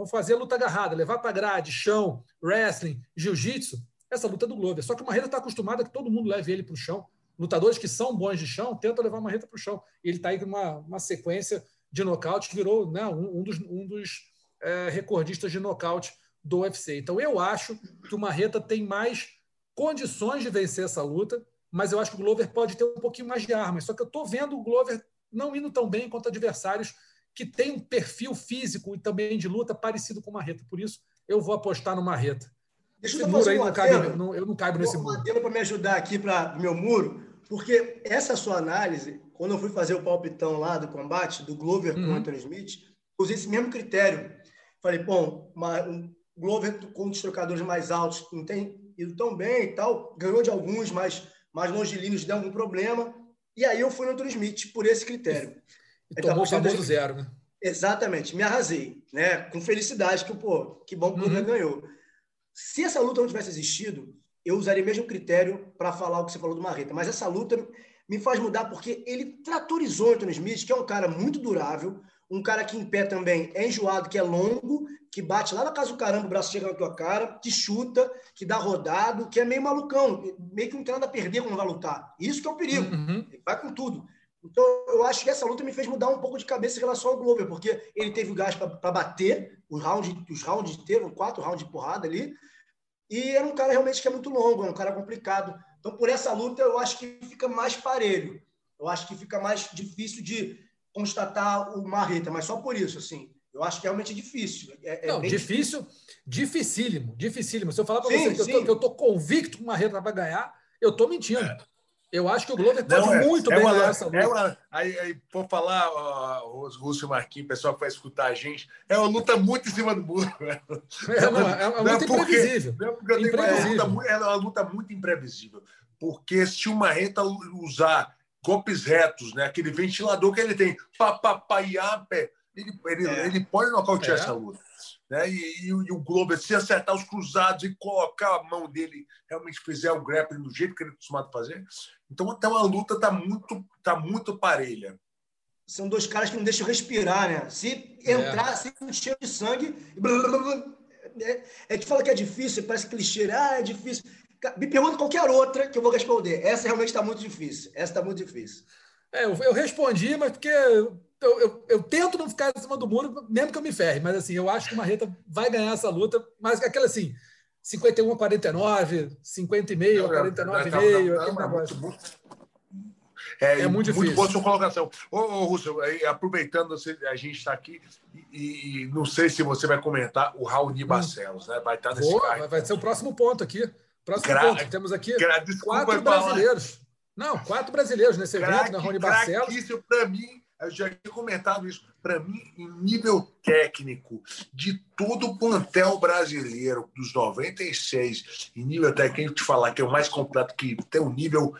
Speaker 2: fazer a luta agarrada, levar para grade, chão, wrestling, jiu-jitsu, essa luta é do Glover. Só que o Marreta está acostumado a que todo mundo leve ele para o chão. Lutadores que são bons de chão tentam levar o Marreta para o chão. Ele está aí com uma, uma sequência de nocaute virou né, um, um dos, um dos é, recordistas de nocaute do UFC. Então eu acho que o Marreta tem mais condições de vencer essa luta, mas eu acho que o Glover pode ter um pouquinho mais de armas. Só que eu estou vendo o Glover não indo tão bem quanto adversários que têm um perfil físico e também de luta parecido com o Marreta. Por isso, eu vou apostar no Marreta.
Speaker 4: Deixa eu fazer um cabe, não, eu não caibo nesse muro. Um para me ajudar aqui para o meu muro, porque essa sua análise, quando eu fui fazer o palpitão lá do combate, do Glover uhum. com o Anthony Smith, usei esse mesmo critério. Falei, bom, uma, um Glover com os trocadores mais altos não tem ido tão bem e tal, ganhou de alguns, mas mais longilíneos deu algum problema. E aí eu fui no Smith por esse critério.
Speaker 2: E então, tomou o famoso zero, né?
Speaker 4: Exatamente, me arrasei, né? Com felicidade que, pô, que bom que o uhum. ganhou. Se essa luta não tivesse existido, eu usaria o mesmo critério para falar o que você falou do Marreta. Mas essa luta me faz mudar porque ele tratorizou o Anthony Smith, que é um cara muito durável, um cara que em pé também é enjoado, que é longo, que bate lá na casa do caramba, o braço chega na tua cara, que chuta, que dá rodado, que é meio malucão, meio que não tem nada a perder quando vai lutar. Isso que é o perigo. Uhum. Ele vai com tudo. Então, eu acho que essa luta me fez mudar um pouco de cabeça em relação ao Glover, porque ele teve o gás para bater, os rounds, os rounds teve quatro rounds de porrada ali, e era um cara realmente que é muito longo, é um cara complicado. Então, por essa luta, eu acho que fica mais parelho. Eu acho que fica mais difícil de constatar o Marreta, mas só por isso, assim. Eu acho que é realmente difícil. É,
Speaker 2: é não, difícil, difícil, dificílimo, dificílimo. Se eu falar para você que eu, tô, que eu, tô, convicto que o Marreta vai ganhar, eu estou mentindo. É. Eu acho que o Glover pode não, é, muito é bem
Speaker 3: uma,
Speaker 2: essa luta.
Speaker 3: É uma, aí, aí, por falar, ó, os Rússio Marquinhos, o pessoal que vai escutar a gente, é uma luta muito em cima do muro.
Speaker 2: É, não, é uma luta é imprevisível. É porque
Speaker 3: tenho uma luta, é uma luta muito imprevisível. Porque se o Marreta usar golpes retos, né, aquele ventilador que ele tem, papapaiape, ele, ele, é. ele pode nocautear é. essa luta. Né? E, e, e, o Globo, se acertar os cruzados e colocar a mão dele, realmente fizer o grappling do jeito que ele é acostumado a fazer. Então, até uma luta está muito, tá muito parelha.
Speaker 4: São dois caras que não deixam respirar, né? Se entrar, é. se cheio de sangue. Blá, blá, blá, é, é que fala que é difícil, parece que clichê, ah, é difícil. Me pergunta qualquer outra que eu vou responder. Essa realmente está muito difícil. Essa está muito difícil.
Speaker 2: É, eu, eu respondi, mas porque eu, eu, eu, tento não ficar em cima do muro, mesmo que eu me ferre, mas assim, eu acho que o Marreta vai ganhar essa luta, mas aquela assim, 51 a 49, 50 e meio a 49 e meio, aquele negócio.
Speaker 3: É, é muito difícil. Muito boa sua colocação. Ô, ô Russo, aproveitando, a gente está aqui e, e, não sei se você vai comentar o Raoni hum. Barcelos, hum. né? Vai estar nesse
Speaker 2: Boa, vai ser o próximo ponto aqui. Próximo Gra ponto. Temos aqui quatro brasileiros. Não, quatro brasileiros nesse evento, né? Rony Barcelos.
Speaker 3: Isso para mim, eu já tinha comentado isso, para mim, em nível técnico, de todo o plantel brasileiro, dos 96, em nível técnico, te falar que é o mais completo, que tem um nível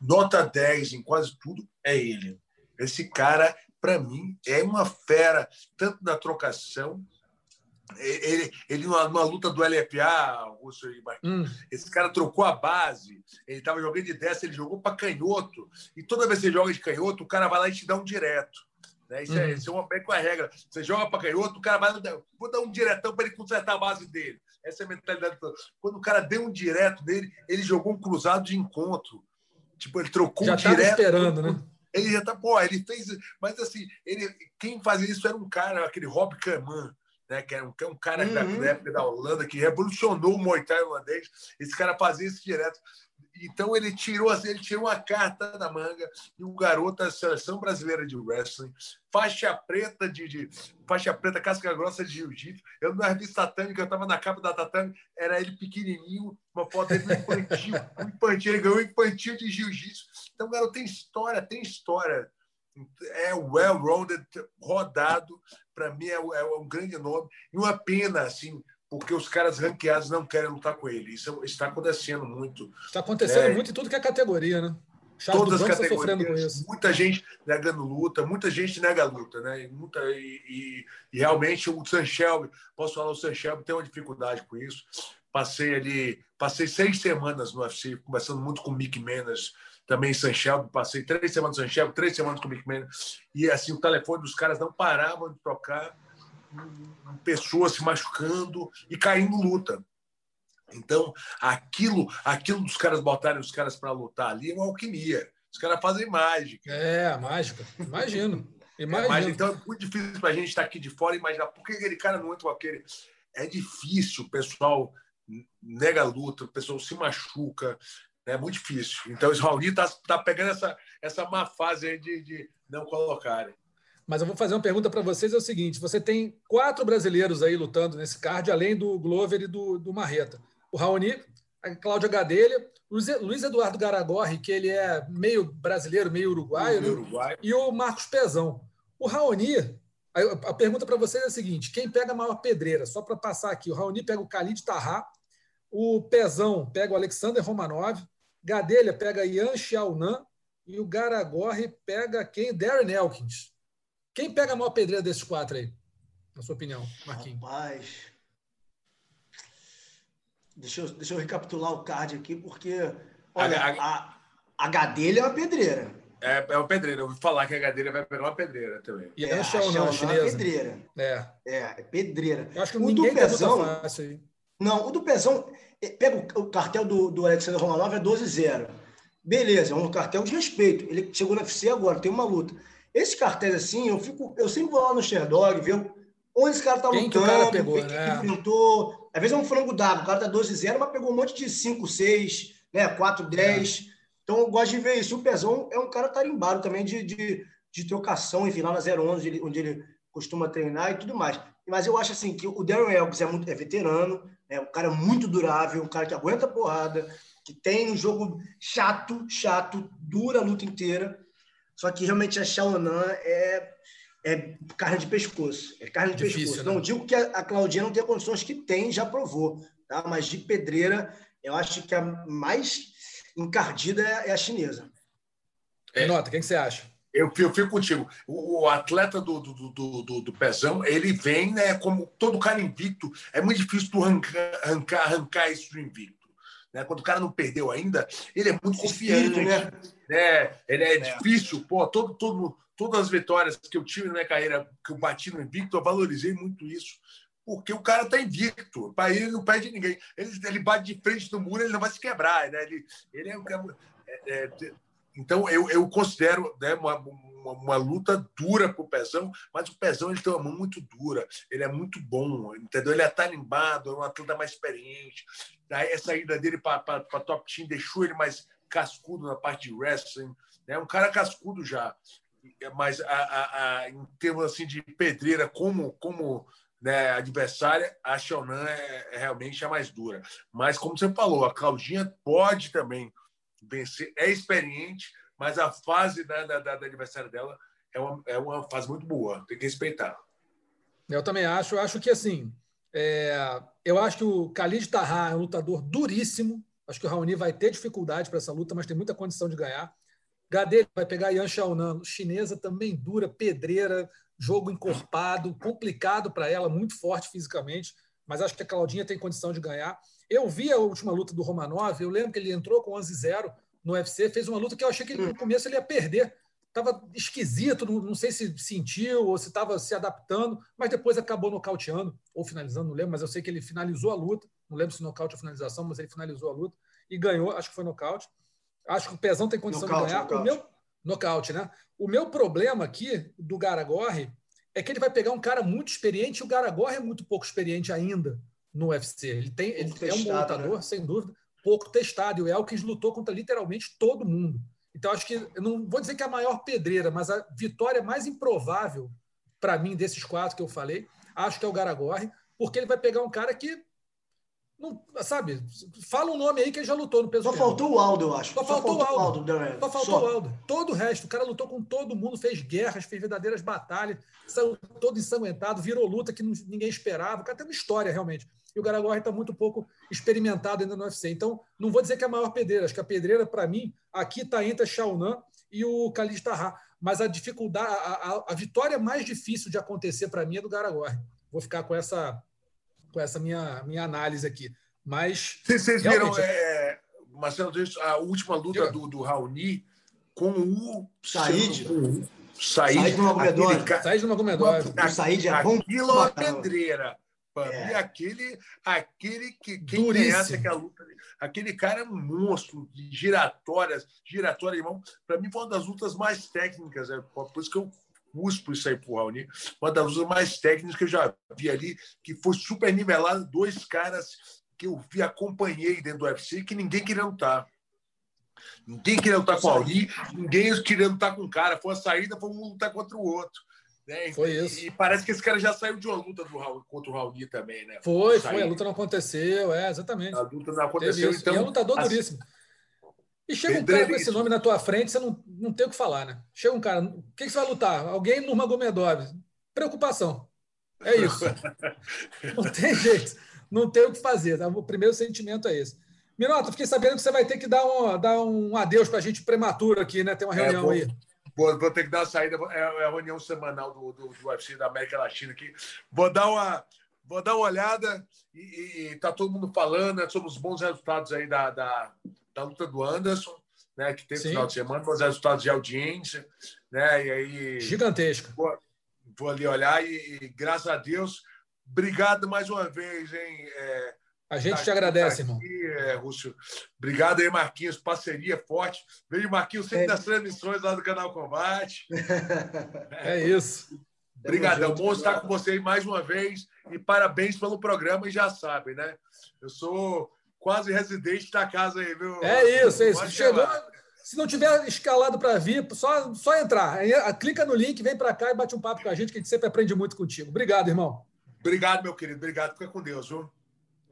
Speaker 3: nota 10 em quase tudo, é ele. Esse cara, para mim, é uma fera, tanto na trocação ele, ele numa, numa, luta do LFA, Russo e Marquinhos, hum. esse cara trocou a base, ele estava jogando de 10, ele jogou para canhoto, e toda vez que você joga de canhoto, o cara vai lá e te dá um direto. Né? Isso, é, uhum. isso é uma bem com a regra. Você joga para canhoto, o cara vai vou dar um diretão para ele consertar a base dele. Essa é a mentalidade. Quando o cara deu um direto dele, ele jogou um cruzado de encontro. Tipo, ele trocou
Speaker 2: já
Speaker 3: um direto.
Speaker 2: esperando, né?
Speaker 3: Ele já tá, pô, ele fez. Mas assim, ele, quem fazia isso era um cara, aquele Rob Kaman né, que, é um, que é um cara uhum. da época da Holanda que revolucionou o Muay Thai holandês. Esse cara fazia isso direto. Então ele tirou ele tirou uma carta da manga e o garoto da seleção brasileira de wrestling, faixa preta de, de faixa preta casca grossa de jiu-jitsu. Eu na revista Tatame, que eu estava na capa da Tatame, era ele pequenininho, uma foto dele infantil, um infantil, ele ganhou um infantil de jiu-jitsu. Então, garoto tem história, tem história é well-rounded, rodado, para mim é, é, um grande nome. E uma pena, assim, porque os caras ranqueados não querem lutar com ele. Isso está acontecendo muito.
Speaker 2: Está acontecendo é, muito em tudo que é categoria, né?
Speaker 3: Todas as categorias, muita gente negando luta, muita gente nega luta, né? E, muita, e, e, e realmente o Sanchelb, posso falar, o Sanchelb tem uma dificuldade com isso. Passei ali, passei seis semanas no UFC, conversando muito com o Mick Menas, também em Sanchel, passei três semanas em Sanchel, três semanas com o Mick e assim, o telefone dos caras não paravam de tocar, pessoas se machucando e caindo luta. Então, aquilo, aquilo dos caras botarem os caras para lutar ali é uma alquimia. Os caras fazem mágica.
Speaker 2: É, mágica. Imagino. Imagino.
Speaker 3: É, então é muito difícil para a gente estar aqui de fora e imaginar por que aquele cara não entra com aquele. É difícil, pessoal nega a luta, o pessoal se machuca, é muito difícil. Então, o Raoni está tá pegando essa, essa má fase aí de, de não colocarem.
Speaker 2: Mas eu vou fazer uma pergunta para vocês: é o seguinte: você tem quatro brasileiros aí lutando nesse card, além do Glover e do, do Marreta. O Raoni, a Cláudia Gadelha, Luiz Eduardo Garagorri, que ele é meio brasileiro, meio uruguaio,
Speaker 3: meio né? uruguaio.
Speaker 2: e o Marcos Pezão. O Raoni, a, pergunta para vocês é a seguinte: quem pega a maior pedreira? Só para passar aqui, o Raoni pega o Khalid Tarra, o Pezão pega o Alexander Romanov, Gadelha pega Ian Xiaonan e o Garagorre pega quem? Darren Elkins. Quem pega a maior pedreira desses quatro aí? Na sua opinião, Marquinhos?
Speaker 4: Rapaz. Deixa eu, deixa eu recapitular o card aqui, porque olha, a, a, a Gadelha é uma pedreira.
Speaker 3: É, é uma pedreira. Eu ouvi falar que a Gadelha vai pegar uma pedreira também.
Speaker 4: E é, a Xiaonan, chinesa. É pedreira. É. É, é pedreira.
Speaker 2: Eu acho que o ninguém do Pezão, fácil aí.
Speaker 4: Não, o do Pezão, eh, pega o cartel do, do Alexandre Romanov, é 12-0. Beleza, é um cartel de respeito. Ele chegou no UFC agora, tem uma luta. Esses cartéis assim, eu fico, eu sempre vou lá no Sherdog, ver onde esse cara tá
Speaker 2: quem
Speaker 4: lutando,
Speaker 2: que o cara pegou, quem
Speaker 4: né? que enfrentou. Às vezes é um frango dado, o cara tá 12-0, mas pegou um monte de 5-6, né? 4-10. É. Então eu gosto de ver isso. O Pezão é um cara tarimbado também de, de, de trocação, enfim, lá na 011, onde ele, onde ele costuma treinar e tudo mais. Mas eu acho assim que o Darren Elkins é, muito, é veterano, é um cara muito durável, um cara que aguenta porrada. que tem um jogo chato, chato, dura a luta inteira. Só que realmente a Xiaonan é, é carne de pescoço. É carne de Difícil, pescoço. Né? Não digo que a, a Claudinha não tenha condições que tem, já provou. Tá? Mas de pedreira, eu acho que a mais encardida é a chinesa.
Speaker 2: É. Nota, o que, você acha?
Speaker 3: Eu, eu fico contigo. O, o atleta do, do, do, do, do Pezão, ele vem, né, como todo cara invicto, é muito difícil tu arrancar, arrancar, arrancar isso do invicto. Né? Quando o cara não perdeu ainda, ele é muito confiante, né? né? Ele é, é, difícil, pô, todo, todo, todas as vitórias que eu tive na minha carreira, que eu bati no invicto, eu valorizei muito isso. Porque o cara está invicto. Para ele, não perde ninguém. Ele, ele bate de frente no muro, ele não vai se quebrar. Né? Ele, ele é, é, é então, eu, eu considero né, uma, uma, uma, luta dura para o Pezão, mas o Pezão ele tem uma mão muito dura, ele é muito bom, entendeu? Ele é tarimbado, é um atleta mais experiente. Daí a saída dele para top team deixou ele mais cascudo na parte de wrestling. Né? um cara cascudo já. Mas a, a, a, em termos assim, de pedreira como, como né, adversária, a Shonan é, é realmente a mais dura. Mas, como você falou, a Claudinha pode também vencer, é experiente, mas a fase da, da, da adversária dela é uma, é uma fase muito boa, tem que respeitar.
Speaker 2: Eu também acho, eu acho que assim, é, eu acho que o Khalid Taha é um lutador duríssimo, acho que o Raoni vai ter dificuldade para essa luta, mas tem muita condição de ganhar. Gadê vai pegar Yan Xiaonan, chinesa também dura, pedreira, jogo encorpado, complicado para ela, muito forte fisicamente, mas acho que a Claudinha tem condição de ganhar. Eu vi a última luta do Romanov, eu lembro que ele entrou com 11-0 no UFC, fez uma luta que eu achei que no começo ele ia perder. Estava esquisito, não, não, sei se sentiu ou se estava se adaptando, mas depois acabou nocauteando, ou finalizando, não lembro, mas eu sei que ele finalizou a luta. Não lembro se nocaute ou finalização, mas ele finalizou a luta e ganhou, acho que foi nocaute. Acho que o Pezão tem condição nocaute, de ganhar. Nocaute. O meu nocaute, né? O meu problema aqui do Garagorre é que ele vai pegar um cara muito experiente e o Garagorre é muito pouco experiente ainda no UFC. Ele, tem, ele testado, é um lutador, né? sem dúvida, pouco testado. E o Elkins lutou contra literalmente todo mundo. Então, acho que, não vou dizer que é a maior pedreira, mas a vitória mais improvável para mim desses quatro que eu falei, acho que é o Garagorre, porque ele vai pegar um cara que não, sabe, fala um nome aí que ele já lutou no peso
Speaker 4: Só faltou o Aldo, eu acho.
Speaker 2: Só, Só faltou, o Aldo. Aldo Só faltou Só. o Aldo. Todo o resto. O cara lutou com todo mundo, fez guerras, fez verdadeiras batalhas, saiu todo ensanguentado, virou luta que ninguém esperava. O cara tem uma história, realmente. E o Garagorri está muito pouco experimentado ainda no UFC. Então, não vou dizer que é a maior pedreira. Acho que a pedreira, para mim, aqui está entre a Xiaonan e o Khalid Taha. Mas a dificuldade, a, a, a vitória mais difícil de acontecer para mim é do Garagorri. Vou ficar com essa com essa minha, minha análise aqui. Mas.
Speaker 3: Vocês viram, é, Marcelo, a última luta do, do Raoni com o
Speaker 4: Said.
Speaker 3: Said,
Speaker 4: Said no Magomedov.
Speaker 2: Said no Magomedov.
Speaker 4: O Said é bom.
Speaker 3: Aquilo é pedreira. É. aquele, aquele que quem conhece aquela luta, aquele cara é um monstro de giratórias, giratória, irmão. Para mim foi uma das lutas mais técnicas, é por isso que eu cuspo isso aí pro Raoni. Uma das lutas mais técnicas que eu já vi ali, que foi super nivelado, dois caras que eu vi, acompanhei dentro do UFC, que ninguém queria lutar. Ninguém queria lutar com o Raoni, ninguém queria lutar com o cara. Foi a saída, foi um lutar contra o outro. Né?
Speaker 2: Foi isso.
Speaker 3: E, parece que esse cara já saiu de uma luta do Raul, contra o Raoni também, né?
Speaker 2: Foi, foi. A luta não aconteceu, é, exatamente.
Speaker 3: A luta não aconteceu. Então,
Speaker 2: e é um lutador assim, duríssimo. E chega um cara com esse nome na tua frente, você não, não tem o que falar, né? Chega um cara, o que, que você vai lutar? Alguém no Magomedov. Preocupação. É isso. não tem jeito. Não tem o que fazer. Tá? O primeiro sentimento é esse. Minota, fiquei sabendo que você vai ter que dar um, dar um adeus para a gente prematuro aqui, né? Tem uma é, reunião é, aí.
Speaker 3: Vou, vou, ter que dar uma saída. É, é a reunião semanal do, do, do UFC da América Latina aqui. Vou dar uma, vou dar uma olhada e, e tá todo mundo falando né, sobre os bons resultados aí da, da, da luta do Anderson, né, que teve no final de semana, bons resultados de audiência, né? E aí
Speaker 2: gigantesca.
Speaker 3: Vou, vou ali olhar e, e, graças a Deus, obrigado mais uma vez, hein? É,
Speaker 2: a gente tá te agradece, tá aqui,
Speaker 3: irmão. É, Rússio. Obrigado aí, Marquinhos. Parceria forte. Vejo Marquinhos sempre é. nas transmissões lá do canal Combate.
Speaker 2: É isso.
Speaker 3: Obrigadão. Bom estar com vocês mais uma vez e parabéns pelo programa. E já sabem, né? Eu sou quase residente da casa aí, viu?
Speaker 2: É isso, é isso. Chegou, se não tiver escalado para vir, só, só entrar. Clica no link, vem para cá e bate um papo com a gente, que a gente sempre aprende muito contigo. Obrigado, irmão.
Speaker 3: Obrigado, meu querido. Obrigado. Fica com Deus, viu?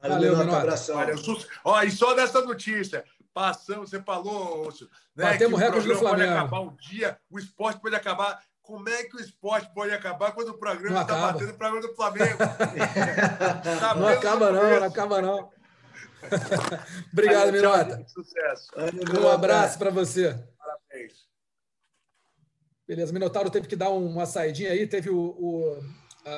Speaker 2: Valeu, Valeu meu abração.
Speaker 3: Valeu. Ó, e só dessa notícia. Passamos, você falou,
Speaker 2: né, Batemos que o recorde do Flamengo.
Speaker 3: pode acabar um dia, o esporte pode acabar. Como é que o esporte pode acabar quando o programa está batendo o programa do Flamengo?
Speaker 2: tá não acaba não, não acaba não. Obrigado, Aí, Minota. Sucesso. Um abraço para você. Parabéns. Beleza, Minotauro teve que dar uma saidinha aí, teve o, o a,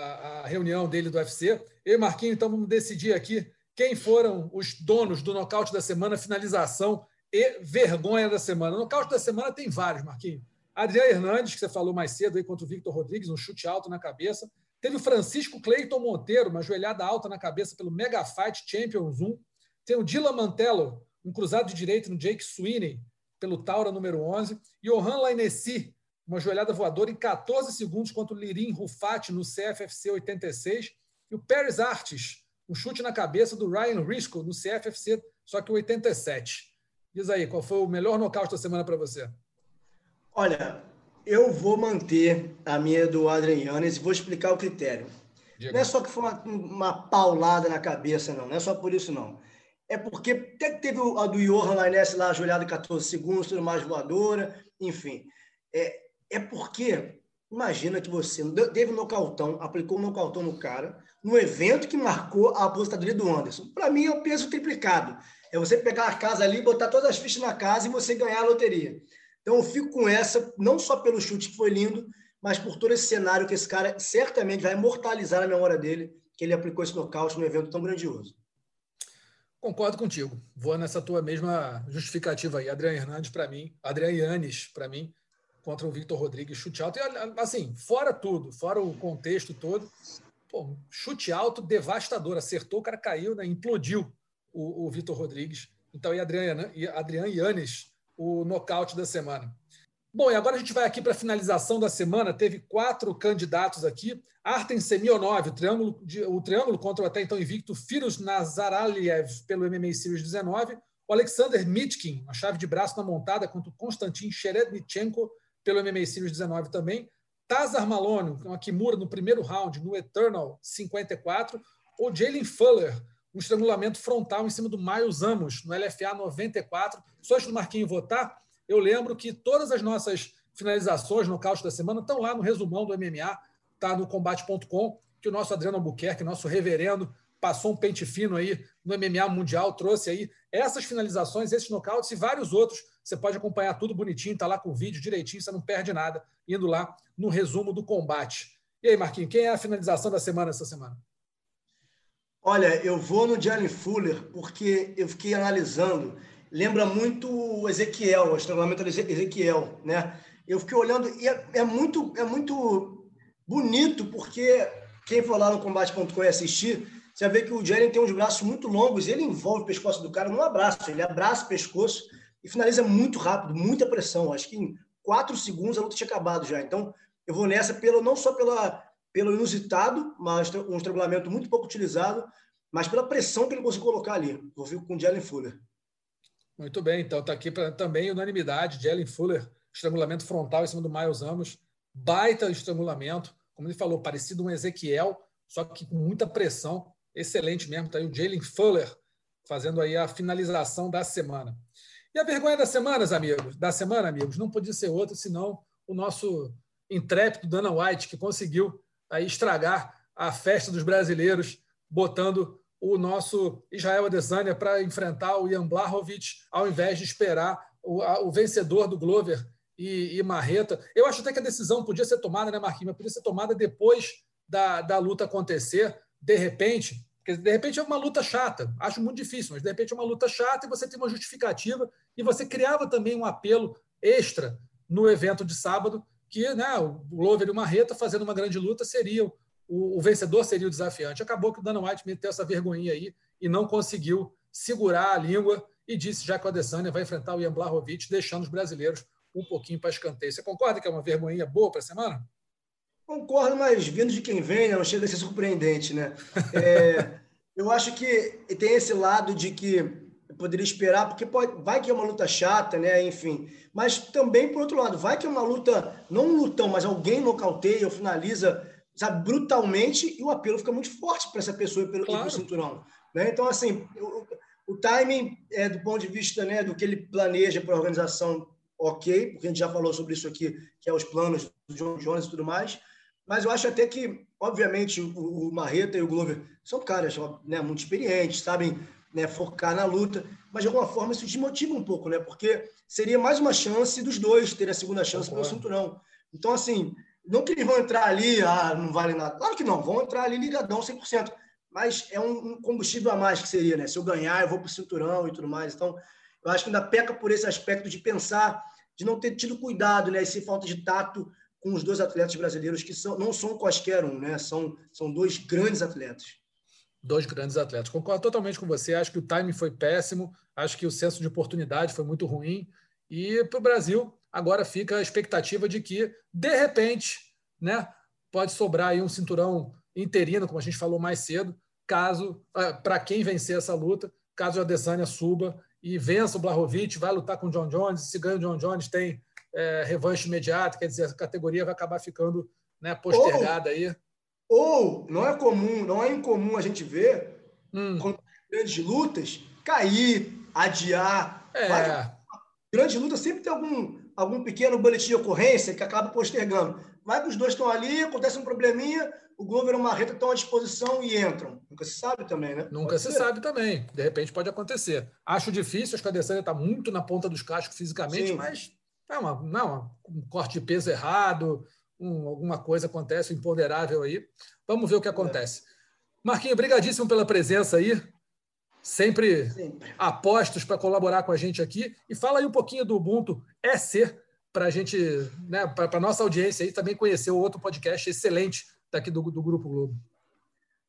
Speaker 2: a, reunião dele do UFC. Eu e Marquinhos, então vamos decidir aqui quem foram os donos do nocaute da semana, finalização e vergonha da semana. O nocaute da semana tem vários, Marquinhos. Adriano Hernandes, que você falou mais cedo aí contra o Victor Rodrigues, um chute alto na cabeça. Teve o Francisco Cleiton Monteiro, uma joelhada alta na cabeça pelo Mega Fight Champions 1. Tem o Dylan Mantello, um cruzado de direito no Jake Sweeney, pelo Taura número 11. E o Han Lainessi, uma joelhada voadora em 14 segundos contra o Lirim Rufati no CFFC 86. E o Paris Artes, um chute na cabeça do Ryan Risco no CFFC, só que 87. Diz aí, qual foi o melhor nocaute da semana para você?
Speaker 4: Olha, eu vou manter a minha do Adrian Yannis e vou explicar o critério. Não é só que foi uma, uma, paulada na cabeça, não. Não é só por isso, não. É porque até que teve a do Johan Lainesse lá, ajoelhado em 14 segundos, tudo mais voadora, enfim. É, é porque, imagina que você teve um nocautão, aplicou um nocautão no cara, no evento que marcou a aposentadoria do Anderson. Para mim, é o peso triplicado. É você pegar a casa ali, botar todas as fichas na casa e você ganhar a loteria. Então, eu fico com essa, não só pelo chute que foi lindo, mas por todo esse cenário que esse cara certamente vai imortalizar na memória dele, que ele aplicou esse nocaute num evento tão grandioso.
Speaker 2: Concordo contigo. Vou nessa tua mesma justificativa aí. Adriano Hernandes, para mim, Adriano Yannis, para mim, contra o Victor Rodrigues, chute alto. E, assim, fora tudo, fora o contexto todo, Pô, chute alto, devastador. Acertou, o cara caiu, né? implodiu o, o Vitor Rodrigues. Então, e Adriano, e Adriano Yannis, o nocaute da semana. Bom, e agora a gente vai aqui para a finalização da semana. Teve quatro candidatos aqui. Artem Semionov, o triângulo, o triângulo contra o até então invicto Firos Nazaraliev pelo MMA Series 19. O Alexander Mitkin, a chave de braço na montada contra o Konstantin Sherednichenko pelo MMA Series 19 também. Tazar Malone, uma Kimura no primeiro round, no Eternal 54, ou Jalen Fuller, um estrangulamento frontal em cima do Miles Amos, no LFA 94. Só antes do Marquinho votar, eu lembro que todas as nossas finalizações no caos da semana estão lá no resumão do MMA, tá no combate.com, que o nosso Adriano Albuquerque, nosso reverendo, passou um pente fino aí no MMA Mundial, trouxe aí essas finalizações, esses nocautes e vários outros. Você pode acompanhar tudo bonitinho, está lá com o vídeo direitinho, você não perde nada, indo lá no resumo do combate. E aí, Marquinhos, quem é a finalização da semana essa semana?
Speaker 4: Olha, eu vou no Johnny Fuller porque eu fiquei analisando. Lembra muito o Ezequiel, o estrangulamento do Ezequiel, né? Eu fiquei olhando e é, é muito, é muito bonito porque quem for lá no combate.com e assistir, você ver que o Jalen tem uns braços muito longos, ele envolve o pescoço do cara num abraço, ele abraça o pescoço e finaliza muito rápido, muita pressão. Acho que em quatro segundos a luta tinha acabado já. Então, eu vou nessa pelo, não só pela, pelo inusitado, mas um estrangulamento muito pouco utilizado, mas pela pressão que ele conseguiu colocar ali. Vou vir com o Jalen Fuller.
Speaker 2: Muito bem, então está aqui pra, também unanimidade. Jalen Fuller, estrangulamento frontal em cima do Miles Amos. Baita estrangulamento, como ele falou, parecido um Ezequiel, só que com muita pressão excelente mesmo. Está aí o Jalen Fuller fazendo aí a finalização da semana. E a vergonha das semanas, amigos, da semana, amigos, não podia ser outra senão o nosso intrépido Dana White, que conseguiu aí estragar a festa dos brasileiros, botando o nosso Israel Adesanya para enfrentar o Ian Blachowicz, ao invés de esperar o, a, o vencedor do Glover e, e, Marreta. Eu acho até que a decisão podia ser tomada, né, Marquinhos? Podia ser tomada depois da, da luta acontecer, de repente, porque de repente é uma luta chata, acho muito difícil, mas de repente é uma luta chata e você tem uma justificativa e você criava também um apelo extra no evento de sábado, que né, o Glover e o Marreta fazendo uma grande luta seriam o, o, vencedor seria o desafiante. Acabou que o Dana White meteu essa vergonhinha aí e não conseguiu segurar a língua e disse já que o Adesanya vai enfrentar o Ian Blachowicz, deixando os brasileiros um pouquinho para escanteio. Você concorda que é uma vergonhinha boa para a semana?
Speaker 4: Concordo, mas vindo de quem vem, né, não chega a ser surpreendente, né? É, eu acho que tem esse lado de que eu poderia esperar, porque pode, vai que é uma luta chata, né? Enfim. Mas também, por outro lado, vai que é uma luta, não um lutão, mas alguém nocauteia ou finaliza, sabe, brutalmente, e o apelo fica muito forte para essa pessoa e pelo, claro. cinturão. Né? Então, assim, eu, O timing, é, do ponto de vista né, do que ele planeja para a organização, ok, porque a gente já falou sobre isso aqui, que é os planos do John Jones e tudo mais. Mas eu acho até que, obviamente, o, o Marreta e o Glover são caras né, muito experientes, sabem né, focar na luta, mas de alguma forma isso desmotiva um pouco, né? Porque seria mais uma chance dos dois terem a segunda chance pelo cinturão. Então, assim, não que eles vão entrar ali, ah, não vale nada. Claro que não, vão entrar ali ligadão 100%. Mas é um combustível a mais que seria, né? Se eu ganhar, eu vou para o cinturão e tudo mais. Então, eu acho que ainda peca por esse aspecto de pensar, de não ter tido cuidado, né? Esse falta de tato com os dois atletas brasileiros que são, não são quaisquer um, né? São, são dois grandes atletas
Speaker 2: dois grandes atletas. Concordo totalmente com você. Acho que o timing foi péssimo. Acho que o senso de oportunidade foi muito ruim. E para o Brasil, agora fica a expectativa de que, de repente, né, pode sobrar aí um cinturão interino, como a gente falou mais cedo, caso ah, para quem vencer essa luta, caso a Adesanya suba e vença o Blahovic, vai lutar com o John Jones. Se ganha o John Jones, tem é, revanche imediata, quer dizer, a categoria vai acabar ficando né, postergada aí.
Speaker 4: Ou não é comum, não é incomum a gente ver hum. grandes lutas cair, adiar. É. Grandes lutas sempre tem algum, algum pequeno boletim de ocorrência que acaba postergando. Vai que os dois estão ali, acontece um probleminha, o Glover e o Marreta estão à disposição e entram. Nunca se sabe também, né?
Speaker 2: Nunca pode se ser. sabe também. De repente pode acontecer. Acho difícil, acho que a Adesanya está muito na ponta dos cascos fisicamente, Sim. mas é uma, não, um corte de peso errado, um, alguma coisa acontece, um imponderável aí. Vamos ver o que acontece. É. Marquinho, brigadíssimo pela presença aí. Sempre, Sempre. apostos para colaborar com a gente aqui. E fala aí um pouquinho do Ubuntu EC, para a gente, né, para a nossa audiência aí também conhecer o outro podcast excelente daqui do, do Grupo Globo.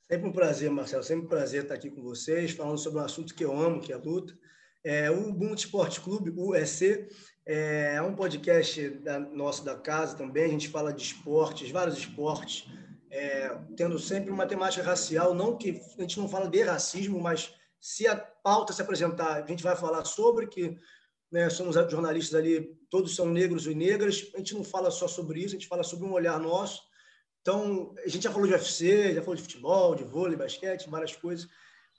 Speaker 4: Sempre um prazer, Marcelo. Sempre um prazer estar aqui com vocês, falando sobre um assunto que eu amo, que é a luta. É, o Ubuntu Esporte Clube, EC, é um podcast da, nosso da casa também. A gente fala de esportes, vários esportes, é, tendo sempre uma temática racial. Não que a gente não fala de racismo, mas se a pauta se apresentar, a gente vai falar sobre que né, somos jornalistas ali, todos são negros e negras. A gente não fala só sobre isso, a gente fala sobre um olhar nosso. Então, a gente já falou de UFC, já falou de futebol, de vôlei, basquete, várias coisas.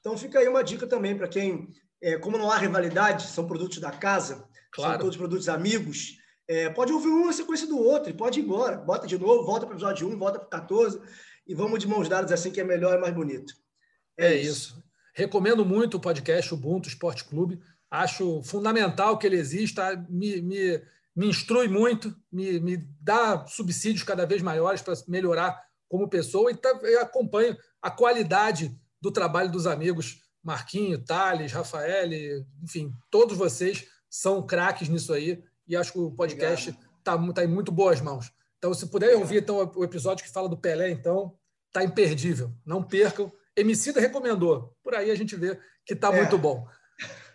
Speaker 4: Então, fica aí uma dica também para quem, é, como não há rivalidade, são produtos da casa, claro. são todos produtos amigos. É, pode ouvir um na sequência do outro, e pode ir embora. Bota de novo, volta para o episódio 1, volta para o 14 e vamos de mãos dadas assim que é melhor e mais bonito.
Speaker 2: É, é isso. isso. Recomendo muito o podcast Ubuntu Esporte Clube. Acho fundamental que ele exista. Me, me, me instrui muito, me, me dá subsídios cada vez maiores para melhorar como pessoa e, tá, eu acompanho a qualidade do trabalho dos amigos Marquinho, Thales, Rafael, enfim, todos vocês são craques nisso aí e acho que o podcast está tá em muito boas mãos. Então, se puder ouvir então, o episódio que fala do Pelé, então, tá imperdível. Não percam. Emicida recomendou. Por aí a gente vê que está é. muito bom.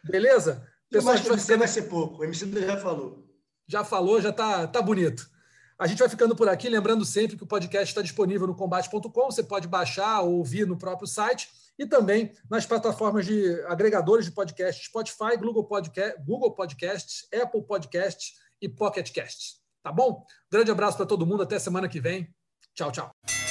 Speaker 2: Beleza?
Speaker 4: Pessoal, Mas vai, ficando... vai ser pouco. O Emicida já falou.
Speaker 2: Já falou, já está tá bonito. A gente vai ficando por aqui, lembrando sempre que o podcast está disponível no combate.com. Você pode baixar ou ouvir no próprio site e também nas plataformas de agregadores de podcast Spotify, Google, Podcast, Google Podcasts, Apple Podcasts e Pocket Casts. Tá bom? Grande abraço para todo mundo, até semana que vem. Tchau, tchau.